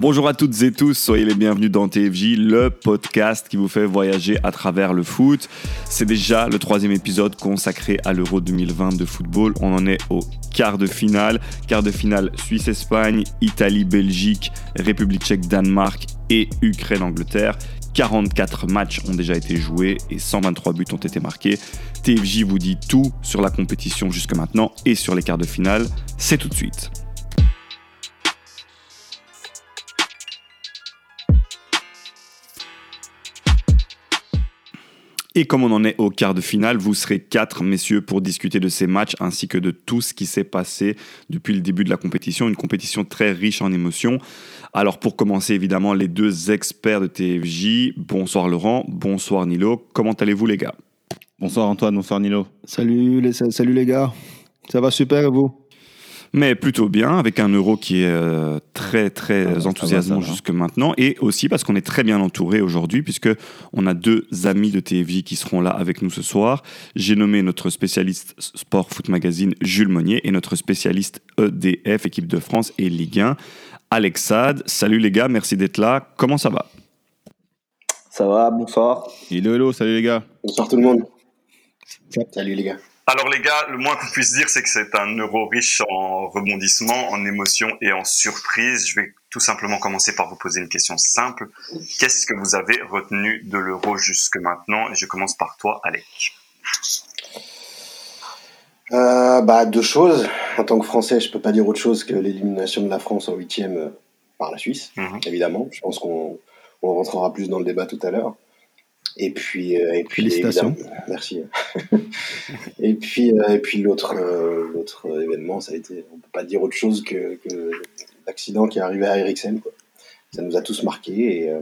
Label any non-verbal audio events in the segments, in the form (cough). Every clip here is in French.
Bonjour à toutes et tous, soyez les bienvenus dans TFJ, le podcast qui vous fait voyager à travers le foot. C'est déjà le troisième épisode consacré à l'Euro 2020 de football. On en est au quart de finale. Quart de finale Suisse-Espagne, Italie-Belgique, République tchèque-Danemark et Ukraine-Angleterre. 44 matchs ont déjà été joués et 123 buts ont été marqués. TFJ vous dit tout sur la compétition jusque maintenant et sur les quarts de finale. C'est tout de suite. Et comme on en est au quart de finale, vous serez quatre, messieurs, pour discuter de ces matchs ainsi que de tout ce qui s'est passé depuis le début de la compétition. Une compétition très riche en émotions. Alors pour commencer, évidemment, les deux experts de TFJ. Bonsoir Laurent, bonsoir Nilo. Comment allez-vous les gars? Bonsoir Antoine, bonsoir Nilo. Salut les, salut les gars. Ça va super et vous? Mais plutôt bien, avec un euro qui est euh, très très enthousiasmant jusque maintenant, et aussi parce qu'on est très bien entouré aujourd'hui, puisque on a deux amis de TFJ qui seront là avec nous ce soir. J'ai nommé notre spécialiste Sport Foot Magazine Jules Monnier et notre spécialiste EDF, équipe de France et Ligue 1, Alex Sad. Salut les gars, merci d'être là. Comment ça va? Ça va, bonsoir. Hello, hello, salut les gars. Bonsoir tout le monde. Salut les gars. Alors les gars, le moins qu'on puisse dire, c'est que c'est un euro riche en rebondissements, en émotions et en surprises. Je vais tout simplement commencer par vous poser une question simple. Qu'est-ce que vous avez retenu de l'euro jusque maintenant? Et je commence par toi, Alec. Euh, bah, deux choses. En tant que Français, je peux pas dire autre chose que l'élimination de la France en huitième euh, par la Suisse, mhm. évidemment. Je pense qu'on rentrera plus dans le débat tout à l'heure. Et puis, euh, et puis Félicitations. Merci. (laughs) et puis, euh, et puis l'autre, euh, l'autre événement, ça a été, on peut pas dire autre chose que, que l'accident qui est arrivé à Eriksen. Ça nous a tous marqués et,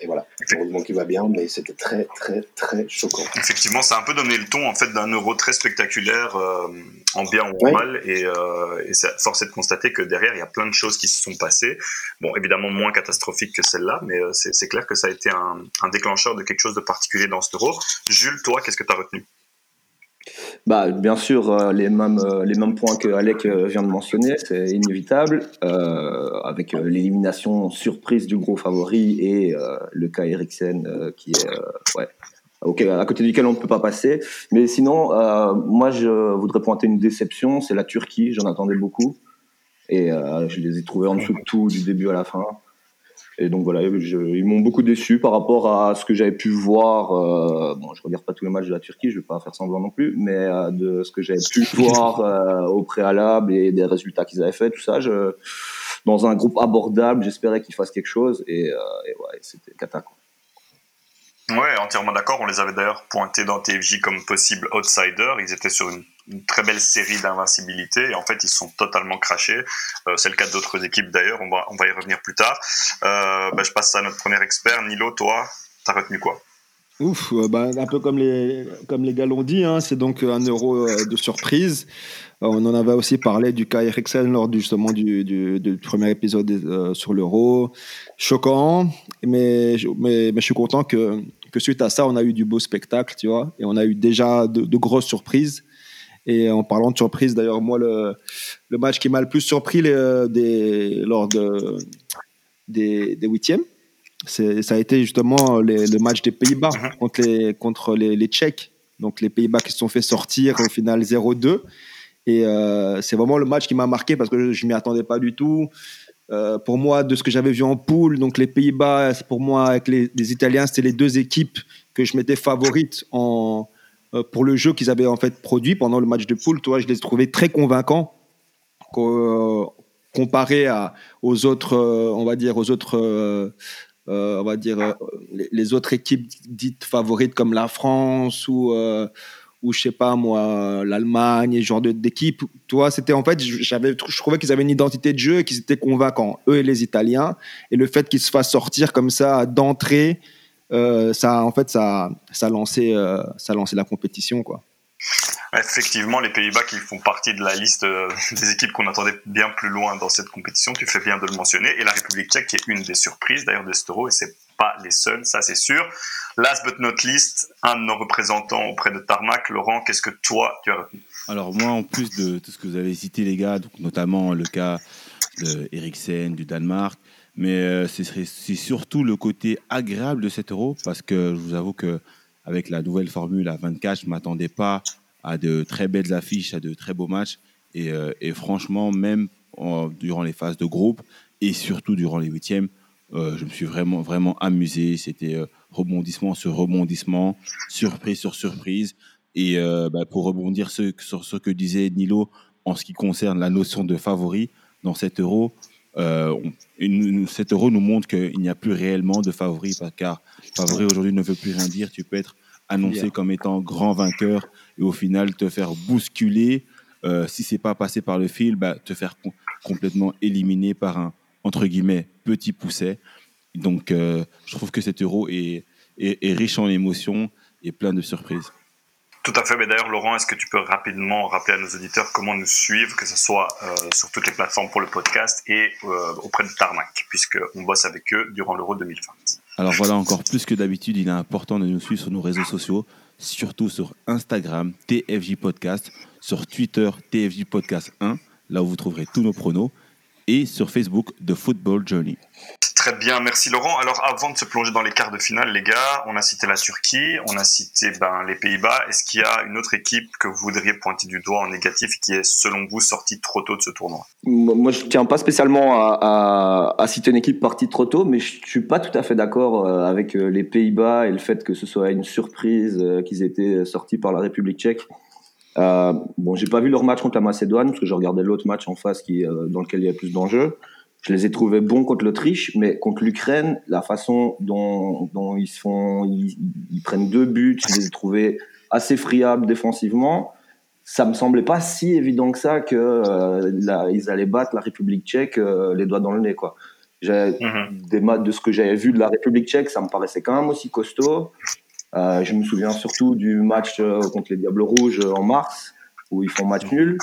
et voilà, heureusement qu'il va bien, mais c'était très, très, très choquant. Effectivement, ça a un peu donné le ton en fait d'un euro très spectaculaire, euh, en bien ou en mal, et, euh, et c'est force est de constater que derrière, il y a plein de choses qui se sont passées. Bon, évidemment moins catastrophiques que celle-là, mais euh, c'est clair que ça a été un, un déclencheur de quelque chose de particulier dans cet euro. Jules, toi, qu'est-ce que tu as retenu? Bah, bien sûr, euh, les, mêmes, euh, les mêmes points que Alec euh, vient de mentionner, c'est inévitable, avec l'élimination surprise du gros favori et le cas Eriksen qui est ouais, à côté duquel on ne peut pas passer. Mais sinon, moi, je voudrais pointer une déception, c'est la Turquie, j'en attendais beaucoup. Et je les ai trouvés en dessous de tout du début à la fin. Et donc voilà, ils m'ont beaucoup déçu par rapport à ce que j'avais pu voir. Euh, bon, je regarde pas tous les matchs de la Turquie, je vais pas faire semblant non plus, mais euh, de ce que j'avais pu (laughs) voir euh, au préalable et des résultats qu'ils avaient fait, tout ça, je, dans un groupe abordable, j'espérais qu'ils fassent quelque chose et, et ouais, c'était catastrophe. Ouais, entièrement d'accord. On les avait d'ailleurs pointés dans TFJ comme possible outsiders. Ils étaient sur une, très belle série d'invincibilité et en fait ils sont totalement crachés. Euh, c'est le cas d'autres équipes d'ailleurs. On va, on va y revenir plus tard. Euh, bah, je passe à notre premier expert. Nilo, toi, t'as retenu quoi? Ouf, euh, bah, un peu comme les, comme les gars l'ont dit, hein, c'est donc un euro de surprise. On en avait aussi parlé du cas Eriksen lors du, justement du, premier épisode sur l'euro. Choquant, mais, je suis content que suite à ça, on a eu du beau spectacle, tu vois, et on a eu déjà de, grosses surprises. Et en parlant de surprises, d'ailleurs, moi, le, match qui m'a le plus surpris des, lors de, des, des huitièmes, ça a été justement le match des Pays-Bas contre les, contre les, les, Tchèques. Donc les Pays-Bas qui se sont fait sortir au final 0-2. Et euh, c'est vraiment le match qui m'a marqué parce que je ne m'y attendais pas du tout. Euh, pour moi, de ce que j'avais vu en poule, donc les Pays-Bas, pour moi, avec les, Italiens, c'était les deux équipes que je mettais favorites euh, pour le jeu qu'ils avaient en fait produit pendant le match de poule. Toi, je les trouvais très convaincants euh, aux autres, on va dire, aux autres, on va dire, les, autres équipes dites favorites comme la France ou ou je sais pas moi, l'Allemagne, ce genre d'équipe. Toi, c'était en fait, j'avais, je trouvais qu'ils avaient une identité de jeu et qu'ils étaient convaincants, eux et les Italiens. Et le fait qu'ils se fassent sortir comme ça d'entrée, euh, ça, en fait, ça, ça lancé, euh, ça lancé la compétition, quoi. Effectivement, les Pays-Bas qui font partie de la liste euh, (laughs) des équipes qu'on attendait bien plus loin dans cette compétition, tu fais bien de le mentionner, et la République tchèque qui est une des surprises d'ailleurs de cet et c'est pas les seuls, ça c'est sûr. Last but not least, un de nos représentants auprès de Tarmac, Laurent, qu'est-ce que toi tu as retenu? Alors moi, en plus de tout ce que vous avez cité les gars, donc notamment le cas de du Danemark. Mais c'est surtout le côté agréable de cet euro parce que je vous avoue que avec la nouvelle formule à 24, je m'attendais pas à de très belles affiches, à de très beaux matchs. Et, et franchement, même durant les phases de groupe et surtout durant les huitièmes, je me suis vraiment, vraiment amusé. C'était rebondissement sur rebondissement, surprise sur surprise. Et euh, bah, pour rebondir sur ce que disait Nilo en ce qui concerne la notion de favori dans cet euro, euh, cet euro nous montre qu'il n'y a plus réellement de favori, car favori aujourd'hui ne veut plus rien dire. Tu peux être annoncé comme étant grand vainqueur et au final te faire bousculer. Euh, si c'est pas passé par le fil, bah, te faire complètement éliminer par un entre guillemets petit pousset. Donc, euh, je trouve que cet euro est, est, riche en émotions et plein de surprises. Tout à fait. Mais d'ailleurs, Laurent, est-ce que tu peux rapidement rappeler à nos auditeurs comment nous suivre, que ce soit euh, sur toutes les plateformes pour le podcast et euh, auprès de Tarmac, puisqu'on bosse avec eux durant l'Euro 2020 Alors voilà, encore plus que d'habitude, il est important de nous suivre sur nos réseaux sociaux, surtout sur Instagram, TFJ Podcast, sur Twitter, TFJ Podcast 1, là où vous trouverez tous nos pronos, et sur Facebook, The Football Journey. Très bien, merci Laurent. Alors avant de se plonger dans les quarts de finale, les gars, on a cité la Turquie, on a cité ben, les Pays-Bas. Est-ce qu'il y a une autre équipe que vous voudriez pointer du doigt en négatif qui est selon vous sortie trop tôt de ce tournoi? Moi, je tiens pas spécialement à, citer une équipe partie trop tôt, mais je suis pas tout à fait d'accord euh, avec euh, les Pays-Bas et le fait que ce soit une surprise euh, qu'ils étaient sortis par la République tchèque. Euh, bon, j'ai pas vu leur match contre la Macédoine parce que je regardais l'autre match en face qui, dans lequel il y a plus d'enjeux. Je les ai trouvés bons contre l'Autriche, mais contre l'Ukraine, la façon dont, dont ils se font, ils, prennent deux buts, je les ai trouvés assez friables défensivement. Ça me semblait pas si évident que ça que euh, ils allaient battre la République tchèque euh, les doigts dans le nez, quoi. Mm-hmm. des de ce que j'avais vu de la République tchèque, ça me paraissait quand même aussi costaud. Euh, je me souviens surtout du match euh, contre les Diables Rouges en mars, où ils font match nul.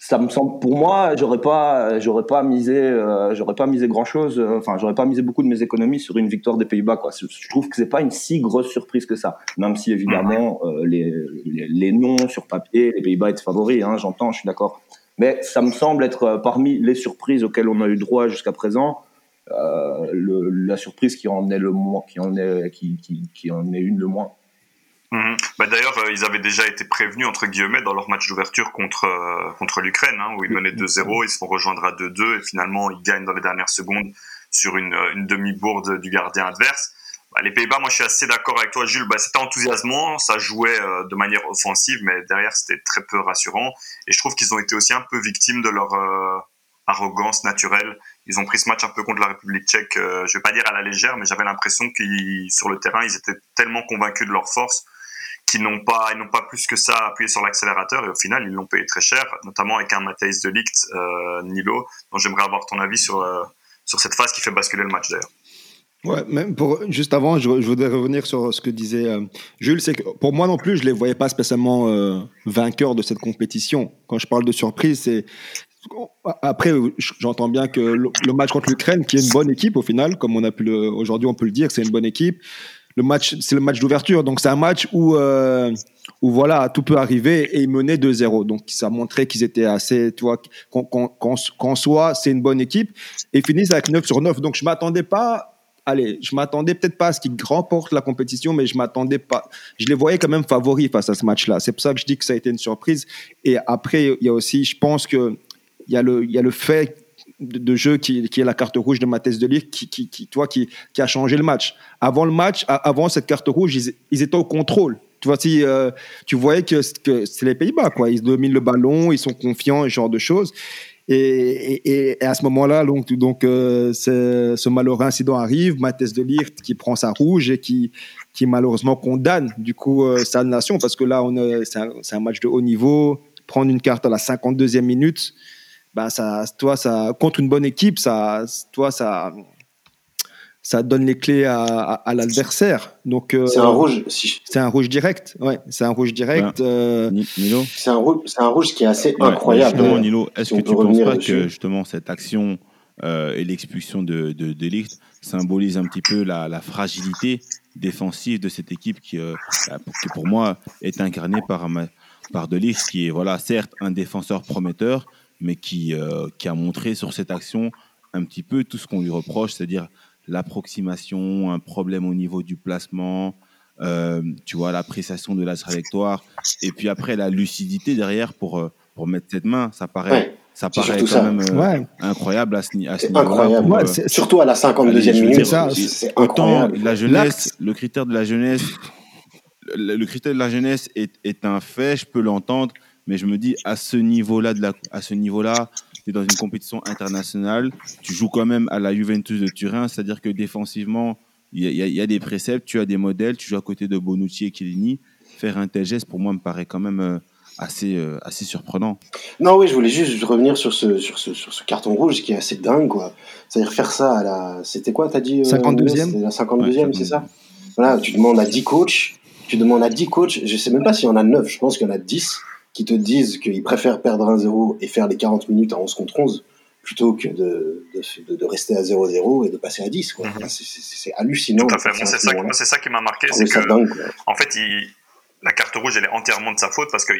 Ça me semble pour moi j'aurais pas j'aurais pas misé euh, j'aurais pas misé grand chose euh, enfin j'aurais pas misé beaucoup de mes économies sur une victoire des Pays-Bas quoi. Je trouve que c'est pas une si grosse surprise que ça. Même si évidemment euh, les, les, noms sur papier les Pays-Bas étaient favoris hein, j'entends je suis d'accord. Mais ça me semble être parmi les surprises auxquelles on a eu droit jusqu'à présent le, la surprise qui en est le moins qui en est qui, qui, qui en est une le moins Mhm. Bah, D'ailleurs, euh, ils avaient déjà été prévenus, entre guillemets, dans leur match d'ouverture contre, euh, contre l'Ukraine, hein, où ils menaient 2-0, ils se font rejoindre à 2-2, et finalement, ils gagnent dans les dernières secondes sur une, une demi-bourde du gardien adverse. Bah, les Pays-Bas, moi, je suis assez d'accord avec toi, Jules. Bah, c'était enthousiasmant, ça jouait euh, de manière offensive, mais derrière, c'était très peu rassurant. Et je trouve qu'ils ont été aussi un peu victimes de leur arrogance naturelle. Ils ont pris ce match un peu contre la République tchèque, je vais pas dire à la légère, mais j'avais l'impression qu'ils, sur le terrain, ils étaient tellement convaincus de leur force qui n'ont pas, ils n'ont pas plus que ça appuyé sur l'accélérateur et au final ils l'ont payé très cher, notamment avec un Matthijs de Ligt, euh, Nilo, dont j'aimerais avoir ton avis sur, euh, sur cette phase qui fait basculer le match d'ailleurs. Ouais, même juste avant, je, voudrais revenir sur ce que disait euh, Jules, c'est que pour moi non plus, je les voyais pas spécialement euh, vainqueurs de cette compétition. Quand je parle de surprise, c'est après, j'entends bien que le, match contre l'Ukraine, qui est une bonne équipe au final, comme on a pu aujourd'hui, on peut le dire, c'est une bonne équipe le match, c'est le match d'ouverture. Donc, c'est un match où, euh, où voilà, tout peut arriver et ils menaient 2-0. Donc, ça montrait qu'ils étaient assez, tu vois, qu'en soit, c'est une bonne équipe. Et finissent avec 9 sur 9. Donc, je m'attendais pas allez, je m'attendais peut-être pas à ce qu'ils remportent la compétition, mais je m'attendais pas. Je les voyais quand même favoris face à ce match-là. C'est pour ça que je dis que ça a été une surprise. Et après, il y a aussi, je pense que y a le, y a le fait de, jeu qui, qui, est la carte rouge de Mathès de Ligt qui, qui, qui, toi, qui, qui a changé le match. Avant le match, avant cette carte rouge, ils, étaient au contrôle. Tu vois, si, euh, tu voyais que, que c'est les Pays-Bas, quoi. Ils dominent le ballon, ils sont confiants, ce genre de choses. Et, et, à ce moment-là, donc, donc euh, ce malheureux incident arrive, Mathès de Ligt qui prend sa rouge et qui, qui malheureusement condamne du coup euh, sa nation parce que là, on c'est un, un, match de haut niveau. Prendre une carte à la 52e minute, bah, ça, toi, ça, contre une bonne équipe, ça, toi, ça, ça donne les clés à, à, l'adversaire. Donc euh, c'est un rouge. C'est un rouge direct. Ouais, c'est un rouge direct. Euh, Nilo. C'est un rouge. C'est un rouge qui est assez incroyable. Justement, Nilo, est-ce que tu penses pas que justement cette action euh, et l'expulsion de, de, de Ligt symbolise un petit peu la, la fragilité défensive de cette équipe qui, qui pour moi est incarnée par par De Ligt, qui est voilà certes un défenseur prometteur, mais qui, euh, qui a montré sur cette action un petit peu tout ce qu'on lui reproche, c'est-à-dire l'approximation, un problème au niveau du placement, euh, tu vois, l'appréciation de la trajectoire, et puis après la lucidité derrière pour, euh, pour mettre cette main. Ça paraît, Ouais, ça paraît quand ça. même euh, Ouais. incroyable à ce, à niveau-là. Ouais, Surtout à la 52e Allez, je veux minute. ça, Autant incroyable. la jeunesse, le critère de la jeunesse, le, le critère de la jeunesse est, est un fait, je peux l'entendre, mais je me dis à ce niveau-là, de la, à ce niveau-là, tu es dans une compétition internationale, tu joues quand même à la Juventus de Turin, c'est-à-dire que défensivement, il y, a- y y des préceptes, tu as des modèles, tu joues à côté de Bonucci et Chiellini. Faire un tel geste, pour moi, me paraît quand même euh, assez, euh, assez surprenant. Non, oui, je voulais juste revenir sur ce, sur ce, sur ce carton rouge qui est assez dingue, quoi. C'est-à-dire faire ça à la. C'était quoi, t'as dit euh, 52e? C'était la 52e, Ouais, c'est ça? Voilà, tu demandes à 10 coachs, tu demandes à 10 coachs, je sais même pas s'il y en a 9, je pense qu'il y en a 10 qui te disent qu'ils préfèrent perdre 1-0 et faire les 40 minutes à 11 contre 11 plutôt que de, de, rester à 0-0 et de passer à 10, quoi. Mhm. C'est- hallucinant. Tout à fait. Moi, c'est ce ça, moment-là. moi, c'est ça qui m'a marqué, Je c'est que dingue. En fait, il- la carte rouge, elle est entièrement de sa faute parce que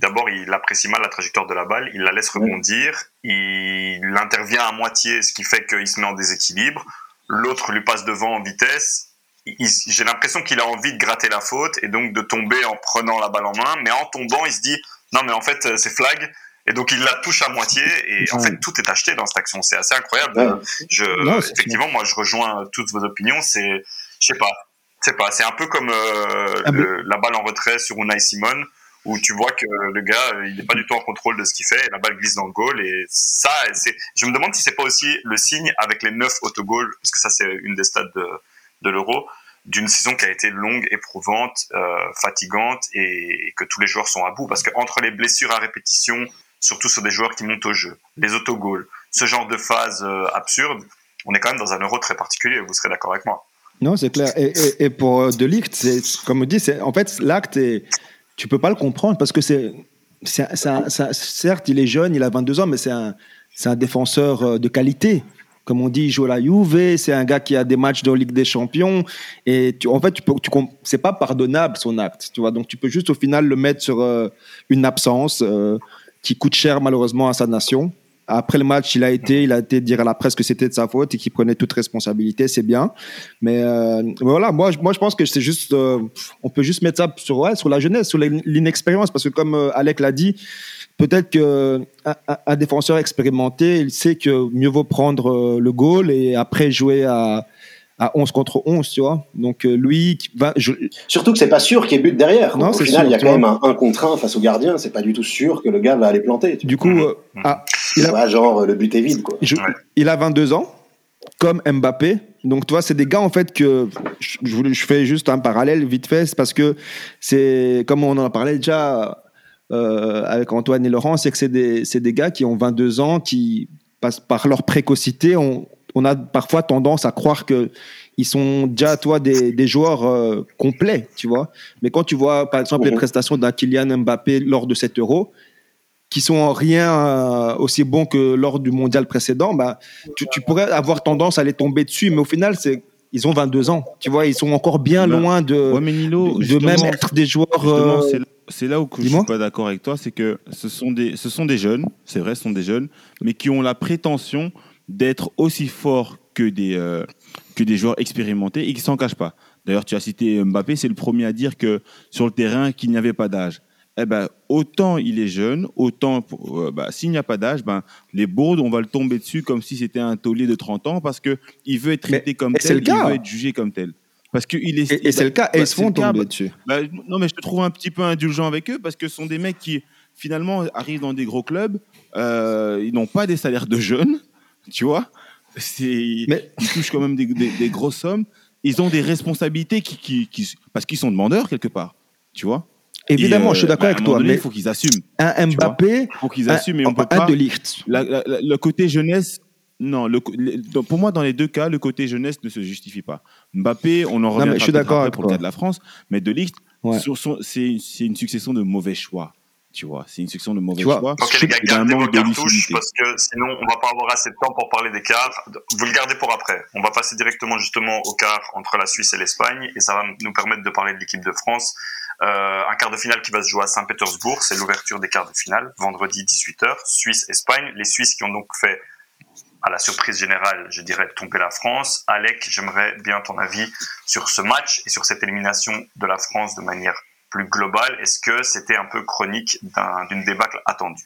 d'abord, il apprécie mal la trajectoire de la balle, il la laisse rebondir, il intervient à moitié, ce qui fait qu'il se met en déséquilibre. L'autre lui passe devant en vitesse. J'ai l'impression qu'il a envie de gratter la faute et donc de tomber en prenant la balle en main, mais en tombant, il se dit non, mais en fait, euh, c'est flag. Et donc, il la touche à moitié et en fait, tout est acheté dans cette action. C'est assez incroyable. Ouais. Je, Non, c'est- effectivement, moi, je rejoins toutes vos opinions. C'est, je sais pas, je sais pas. C'est un peu comme euh, Ah, le- la balle en retrait sur Unai Simon, où tu vois que le gars, euh, il n'est pas du tout en contrôle de ce qu'il fait. Et la balle glisse dans le goal et ça, c'est. Je me demande si c'est pas aussi le signe avec les neuf autogoals, parce que ça, c'est une des stats de, de l'Euro, d'une saison qui a été longue, éprouvante, euh, fatigante et, que tous les joueurs sont à bout. Parce que entre les blessures à répétition, surtout sur des joueurs qui montent au jeu, les autogoals, ce genre de phase euh, absurde, on est quand même dans un euro très particulier, vous serez d'accord avec moi. Non, c'est clair. Et, pour euh, De Ligt, comme on dit, en fait l'acte tu peux pas le comprendre parce que c'est, certes il est jeune, il a 22 ans, mais c'est un, défenseur de qualité. Comme on dit, il joue à la Juve, c'est un gars qui a des matchs de Ligue des Champions et en fait tu peux, tu c'est pas pardonnable son acte, tu vois. Donc tu peux juste au final le mettre sur euh, une absence euh, qui coûte cher malheureusement à sa nation. Après le match, il a été, il a été dire à la presse que c'était de sa faute et qu'il prenait toute responsabilité, c'est bien. Mais euh, voilà, moi, moi je pense que c'est juste, on peut juste mettre ça sur, sur la jeunesse, sur l'in- l'inexpérience, parce que comme Alec l'a dit, peut-être qu'un un, un défenseur expérimenté, il sait que mieux vaut prendre euh, le goal et après jouer à, à 11 contre 11, tu vois. Donc euh, lui, qui va, je- Surtout que c'est pas sûr qu'il y ait but derrière. Non, Au c'est final, sûr, il y a quand vois. même un 1 contre 1 face au gardien. C'est pas du tout sûr que le gars va aller planter. Du coup, euh, ah, il, a, genre le but est vide, quoi. je- il a 22 ans, comme Mbappé. Donc, tu vois, c'est des gars, en fait, que je, je fais juste un parallèle vite fait, c'est parce que c'est, comme on en a parlé déjà euh, avec Antoine et Laurent, c'est que c'est des, gars qui ont 22 ans, qui, passent par leur précocité, on, on a parfois tendance à croire que ils sont déjà, toi, des, des joueurs euh, complets, tu vois. Mais quand tu vois, par exemple, les Mhm. prestations d'un Kylian Mbappé lors de cet Euro, qui sont en rien euh, aussi bons que lors du mondial précédent, bah, tu, tu pourrais avoir tendance à les tomber dessus, mais au final, c'est ils ont 22 ans. Tu vois, ils sont encore bien Ben, loin de, Ouais, mais Nilo, de justement, même être des joueurs. Euh, c'est là- où que je suis pas d'accord avec toi, c'est que ce sont des, ce sont des jeunes, c'est vrai, ce sont des jeunes, mais qui ont la prétention d'être aussi forts que des, euh, que des joueurs expérimentés et qui s'en cachent pas. D'ailleurs, tu as cité Mbappé, c'est le premier à dire que sur le terrain qu'il n'y avait pas d'âge. Eh ben, autant il est jeune, autant euh, bah, s'il n'y a pas d'âge, ben, les bourdes, on va le tomber dessus comme si c'était un taulier de 30 ans parce que il veut être traité comme tel, il veut être jugé comme tel. Parce qu'il est. et et c'est le cas, et bah, ils se c'est font cas, tomber bah, dessus. bah, non, mais je te trouve un petit peu indulgent avec eux parce que ce sont des mecs qui, finalement, arrivent dans des gros clubs. euh, ils n'ont pas des salaires de jeunes, tu vois. C'est, Mais- Ils touchent quand même des, des- des grosses sommes. Ils ont des responsabilités qui, qui, qui- parce qu'ils sont demandeurs quelque part, tu vois. Évidemment, Et, euh, je suis d'accord bah, un avec toi, donné, mais Il faut qu'ils assument. un. Mbappé, Il faut qu'ils un, assument et on peut un pas. de Ligt. La- la- la- le côté jeunesse, non. Le, le- pour moi, dans les deux cas, le côté jeunesse ne se justifie pas. Mbappé, on en revient je suis d'accord avec pour le cas de la France, mais de Ligt, Ouais. c'est c'est une succession de mauvais choix. Tu vois, c'est une succession de mauvais Tu vois, choix. Ok les gars, gardez vos cartouches parce que sinon on va pas avoir assez de temps pour parler des quarts. Vous le gardez pour après. On va passer directement justement au quart entre la Suisse et l'Espagne et ça va nous permettre de parler de l'équipe de France un quart de finale qui va se jouer à Saint-Pétersbourg, c'est l'ouverture des quarts de finale, vendredi 18h, Suisse-Espagne. Les Suisses qui ont donc fait à la surprise générale, je dirais, tomber la France. Alec, j'aimerais bien ton avis sur ce match et sur cette élimination de la France de manière plus globale. Est-ce que c'était un peu chronique d'une débâcle attendue?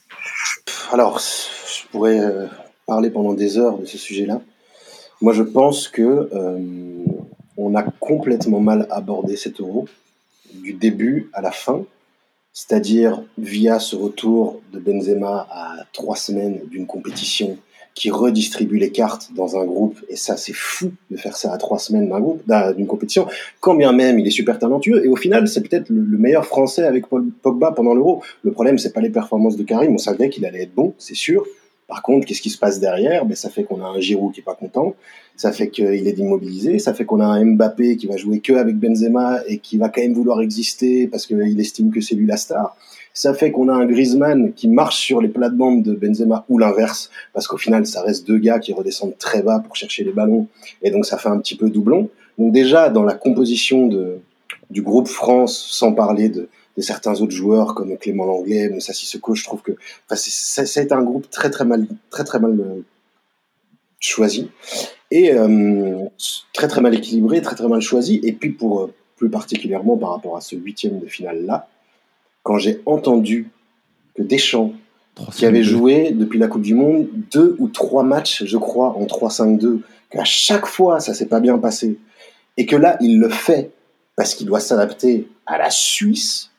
Alors, je pourrais euh, parler pendant des heures de ce sujet-là. Moi, je pense que euh, on a complètement mal abordé cet euro du début à la fin, c'est-à-dire via ce retour de Benzema à trois semaines d'une compétition qui redistribue les cartes dans un groupe. Et ça, c'est fou de faire ça à trois semaines d'un groupe, d'une compétition. Quand bien même il est super talentueux. Et au final, c'est peut-être le, meilleur Français avec Pogba pendant l'Euro. Le problème, c'est pas les performances de Karim. On savait qu'il allait être bon, c'est sûr. Par contre, qu'est-ce qui se passe derrière? Ben, Ça fait qu'on a un Giroud qui est pas content, ça fait qu'il est immobilisé, ça fait qu'on a un Mbappé qui va jouer que avec Benzema et qui va quand même vouloir exister parce qu'il estime que c'est lui la star. Ça fait qu'on a un Griezmann qui marche sur les plates-bandes de Benzema ou l'inverse, parce qu'au final, ça reste deux gars qui redescendent très bas pour chercher les ballons, et donc ça fait un petit peu doublon. Donc déjà, dans la composition de, du groupe France, sans parler de, de certains autres joueurs comme Clément Langlais, Moussa Sissoko, je trouve que enfin, été un groupe très très mal, très très mal euh, choisi et euh, très très mal équilibré, très très mal choisi. Et puis pour euh, plus particulièrement par rapport à ce huitième de finale là, quand j'ai entendu que Deschamps, qui avait joué depuis la Coupe du Monde deux ou trois matchs, je crois, en 3-5-2, qu'à chaque fois ça s'est pas bien passé, et que là il le fait parce qu'il doit s'adapter à la Suisse,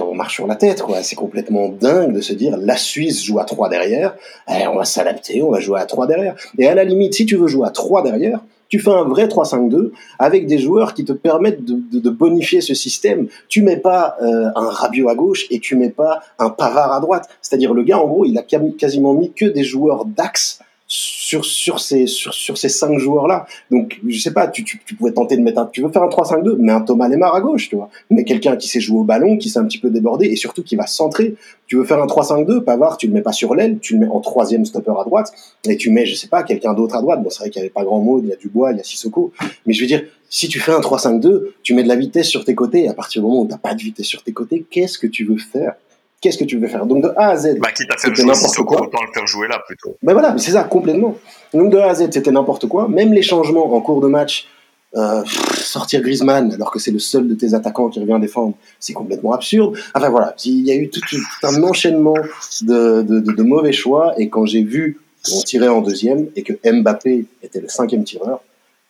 on marche sur la tête, quoi. C'est complètement dingue de se dire, la Suisse joue à 3 derrière, eh, on va s'adapter, on va jouer à 3 derrière. Et à la limite, si tu veux jouer à 3 derrière, tu fais un vrai 3-5-2 avec des joueurs qui te permettent de, bonifier ce système. Tu mets pas euh, un Rabiot à gauche et tu mets pas un Pavard à droite. C'est-à-dire le gars, en gros, il a quasiment mis que des joueurs d'axe sur, sur ces, sur, sur ces cinq joueurs-là. Donc, je sais pas, tu, tu, tu, pouvais tenter de mettre un, tu veux faire un 3-5-2, mais un Thomas Lemar à gauche, tu vois. Mais quelqu'un qui sait jouer au ballon, qui sait un petit peu déborder et surtout qui va centrer. Tu veux faire un 3-5-2, Pavard, tu le mets pas sur l'aile, tu le mets en troisième stopper à droite et tu mets, je sais pas, quelqu'un d'autre à droite. Bon, c'est vrai qu'il y avait pas grand mot, il y a Dubois, il y a Sissoko. Mais je veux dire, si tu fais un 3-5-2, tu mets de la vitesse sur tes côtés et à partir du moment où t'as pas de vitesse sur tes côtés, qu'est-ce que tu veux faire? Qu'est-ce que tu veux faire? Donc de A à Z, bah, quitte à faire jouer n'importe quoi. Autant le faire jouer là plutôt. Ben voilà, c'est ça complètement. Donc de A à Z, c'était n'importe quoi. Même les changements en cours de match, euh, sortir Griezmann alors que c'est le seul de tes attaquants qui revient défendre, c'est complètement absurde. Enfin voilà, il y a eu tout, un enchaînement de, de, de, de, mauvais choix. Et quand j'ai vu qu'on tirait en deuxième et que Mbappé était le cinquième tireur,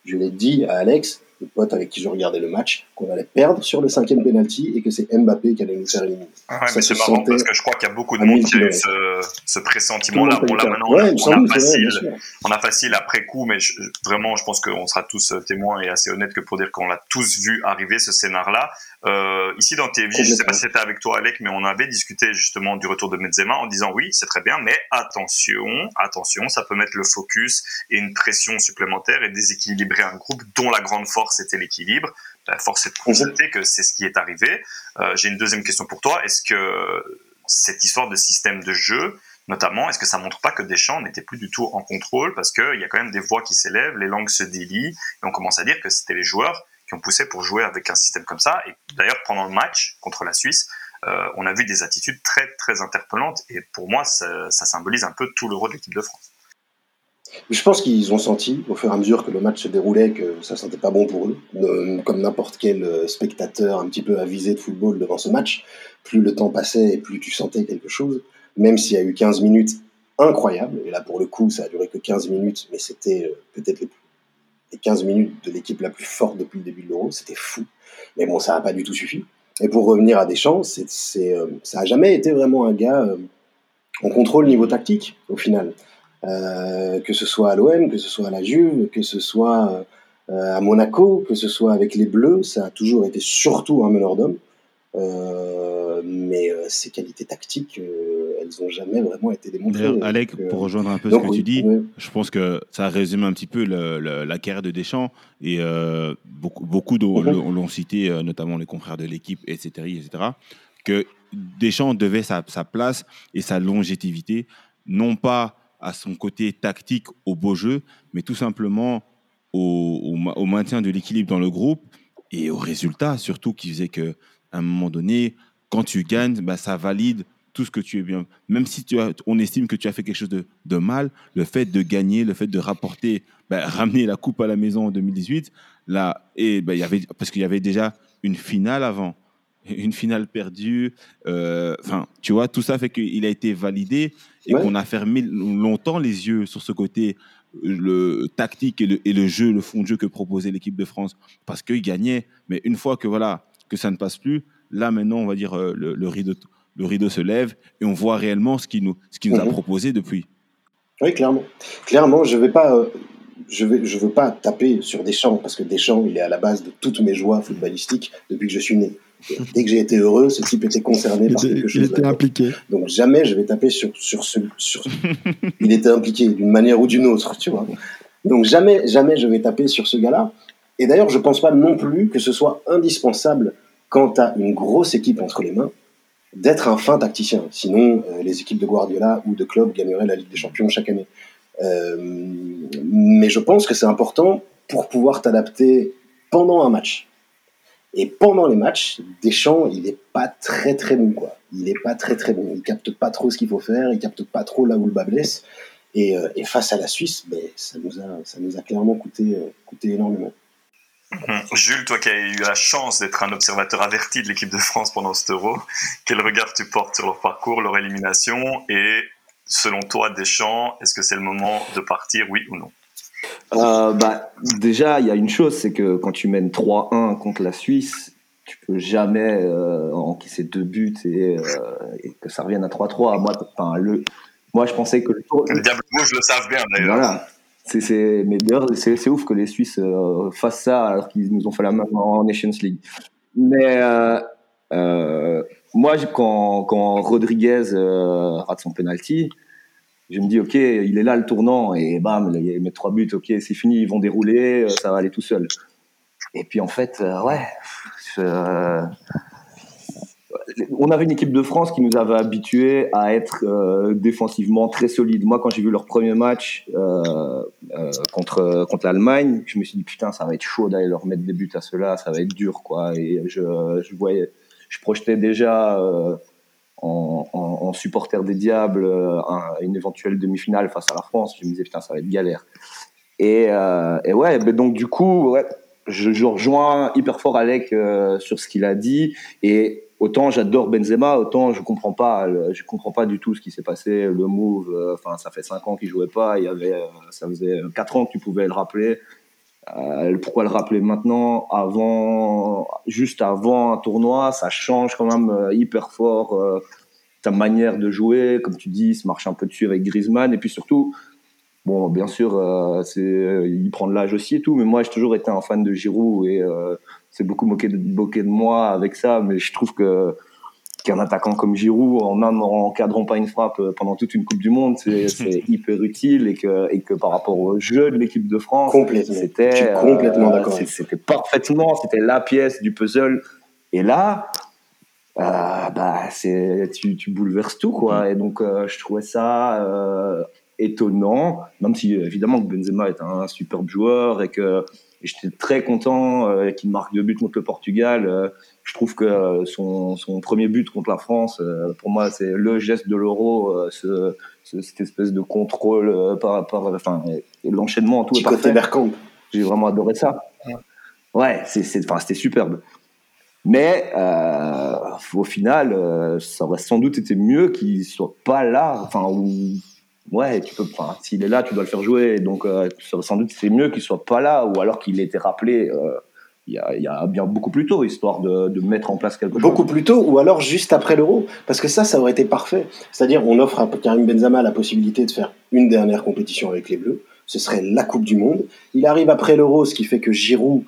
je l'ai dit à Alex, le pote avec qui je regardais le match, qu'on allait perdre sur le cinquième penalty et que c'est Mbappé qui allait nous faire éliminer. Ouais, mais c'est marrant parce que je crois qu'il y a beaucoup de monde qui a eu ce, pressentiment-là. Bon, là, maintenant, on, a facile, on a facile après coup, mais vraiment, je pense qu'on sera tous témoins et assez honnêtes que pour dire qu'on l'a tous vu arriver ce scénar-là. Euh, ici dans TV, je sais pas si c'était avec toi Alec, mais on avait discuté justement du retour de Benzema en disant oui, c'est très bien, mais attention, attention, ça peut mettre le focus et une pression supplémentaire et déséquilibrer un groupe dont la grande force était l'équilibre. Force est de constater que c'est ce qui est arrivé. Euh, J'ai une deuxième question pour toi. Est-ce que cette histoire de système de jeu, notamment, est-ce que ça montre pas que Deschamps n'était plus du tout en contrôle parce qu'il y a quand même des voix qui s'élèvent, les langues se délient et on commence à dire que c'était les joueurs qui ont poussé pour jouer avec un système comme ça. Et d'ailleurs, pendant le match contre la Suisse, euh, on a vu des attitudes très très interpellantes. Et pour moi, ça, symbolise un peu tout le rôle de l'équipe de France. Je pense qu'ils ont senti, au fur et à mesure que le match se déroulait, que ça sentait pas bon pour eux. comme n'importe quel euh, spectateur un petit peu avisé de football devant ce match, plus le temps passait et plus tu sentais quelque chose. Même s'il y a eu 15 minutes incroyables, et là pour le coup ça a duré que 15 minutes, mais c'était euh, peut-être les plus les 15 minutes de l'équipe la plus forte depuis le début de l'Euro. C'était fou. Mais bon, ça n'a pas du tout suffi. Et pour revenir à Deschamps, c'est, c'est, euh, ça n'a jamais été vraiment un gars en contrôle niveau tactique, au final. Euh, que ce soit à l'OM, que ce soit à la Juve, que ce soit à Monaco, que ce soit avec les Bleus, ça a toujours été surtout un meneur d'hommes. mais ses qualités tactiques, elles n'ont jamais vraiment été démontrées. D'ailleurs, Alec, pour rejoindre un peu ce que tu dis, je pense que ça résume un petit peu la carrière de Deschamps. Et euh, beaucoup, beaucoup mhm. l'ont cité, euh, notamment les confrères de l'équipe, etc., etc., que Deschamps devait sa, sa, place et sa longévité, non pas à son côté tactique, au beau jeu, mais tout simplement au, maintien de l'équilibre dans le groupe et au résultat, surtout, qui faisait que à un moment donné, quand tu gagnes, bah, ça valide tout ce que tu es bien. Même si tu as, on estime que tu as fait quelque chose de, mal, le fait de gagner, le fait de rapporter, bah, ramener la coupe à la maison en 2018, là, et bah, y avait, parce qu'il y avait déjà une finale avant, une finale perdue. euh, Enfin, tu vois, tout ça fait qu'il a été validé et Ouais. qu'on a fermé longtemps les yeux sur ce côté le tactique et le, et le jeu, le fond de jeu que proposait l'équipe de France parce qu'il gagnait. Mais une fois que voilà que ça ne passe plus, là maintenant on va dire euh, le, le rideau le rideau se lève et on voit réellement ce qu'il nous ce qu'il nous a Mhm. proposé depuis. Oui, clairement. Clairement, je vais pas, euh, je vais, je veux pas taper sur Deschamps parce que Deschamps, il est à la base de toutes mes joies footballistiques depuis que je suis né. Dès que j'ai été heureux, ce type était concerné Il par quelque il chose. était impliqué. Donc jamais je vais taper sur, sur ce, sur. (laughs) il était impliqué d'une manière ou d'une autre, tu vois. Donc jamais, jamais je vais taper sur ce gars-là. Et d'ailleurs, je pense pas non plus que ce soit indispensable quand tu as une grosse équipe entre les mains d'être un fin tacticien. Sinon, euh, les équipes de Guardiola ou de Klopp gagneraient la Ligue des Champions chaque année. Euh, mais je pense que c'est important pour pouvoir t'adapter pendant un match. Et pendant les matchs, Deschamps, il est pas très très bon quoi. Il est pas très très bon. Il capte pas trop ce qu'il faut faire. Il capte pas trop là où le bas blesse. Et, euh, face à la Suisse, ben, ça nous a ça nous a clairement coûté euh, coûté énormément. Mhm. Jules, toi qui as eu la chance d'être un observateur averti de l'équipe de France pendant cet euro, quel regard tu portes sur leur parcours, leur élimination? Et selon toi, Deschamps, est-ce que c'est le moment de partir, oui ou non? Euh, bah, déjà, il y a une chose, c'est que quand tu mènes 3-1 contre la Suisse, tu peux jamais euh, encaisser deux buts et, euh, et que ça revienne à 3-3. Moi, enfin, le, moi, je pensais que le tour- Les Diables Rouges le savent bien d'ailleurs. Voilà. C'est, c'est, mais d'ailleurs, c'est, c'est ouf que les Suisses euh, fassent ça alors qu'ils nous ont fait la même en Nations League. Mais moi, quand, quand Rodriguez rate son penalty, je me dis, OK, il est là le tournant, et bam, il met trois buts, OK, c'est fini, ils vont dérouler, euh, ça va aller tout seul. Et puis en fait, euh, ouais, euh, on avait une équipe de France qui nous avait habitués à être défensivement très solide. Moi, quand j'ai vu leur premier match contre contre l'Allemagne, je me suis dit putain, ça va être chaud d'aller leur mettre des buts à ceux-là, ça va être dur quoi. Et je, je voyais, je projetais déjà en, supporter des diables euh, un- une éventuelle demi-finale face à la France. Je me disais putain, ça va être galère. Et, euh, ouais, donc du coup, ouais, je, rejoins hyper fort Alec euh, sur ce qu'il a dit. Et autant j'adore Benzema, autant je comprends pas, je comprends pas du tout ce qui s'est passé, le move. euh, Enfin, ça fait cinq ans qu'il jouait pas. Il y avait, euh, ça faisait quatre ans que tu pouvais le rappeler. Euh, pourquoi le rappeler maintenant, avant, juste avant un tournoi, ça change quand même euh, hyper fort euh, ta manière de jouer, comme tu dis, il se marche un peu dessus avec Griezmann, et puis surtout, bon, bien sûr, euh, c'est, il prend de l'âge aussi et tout, mais moi j'ai toujours été un fan de Giroud et euh, c'est beaucoup moqué de, moqué de moi avec ça, mais je trouve que qu'un attaquant comme Giroud, en même en encadrant pas une frappe euh, pendant toute une Coupe du Monde, (laughs) c'est, hyper utile et que, et que par rapport au jeu de l'équipe de France, Complètement. c'était complètement euh, avec C'était parfaitement, c'était la pièce du puzzle. Et là, euh, bah, c'est, tu, tu bouleverses tout, quoi. Et donc, euh, je trouvais ça étonnant, même si évidemment que Benzema est un superbe joueur et que j'étais très content euh, qu'il marque deux buts contre le Portugal. Euh, je trouve que euh, son, son premier but contre la France, euh, pour moi, c'est le geste de l'euro, euh, ce, ce- cette espèce de contrôle euh, par, par, enfin, et, et l'enchaînement, tout Petit côté. Bergkamp. J'ai vraiment adoré ça. Ouais, c'est, c'est, enfin, c'était superbe. Mais euh, au final, euh, ça aurait sans doute été mieux qu'il soit pas là. Enfin, ou ouais, tu peux. Enfin, s'il est là, tu dois le faire jouer. Donc, euh, sans doute c'est mieux qu'il soit pas là, ou alors qu'il ait été rappelé. euh, il y, a, il y a bien beaucoup plus tôt, histoire de, de mettre en place quelque chose. Beaucoup plus tôt, ou alors juste après l'Euro. Parce que ça, ça aurait été parfait. C'est-à-dire, on offre à Karim Benzema la possibilité de faire une dernière compétition avec les Bleus. Ce serait la Coupe du Monde. Il arrive après l'Euro, ce qui fait que Giroud,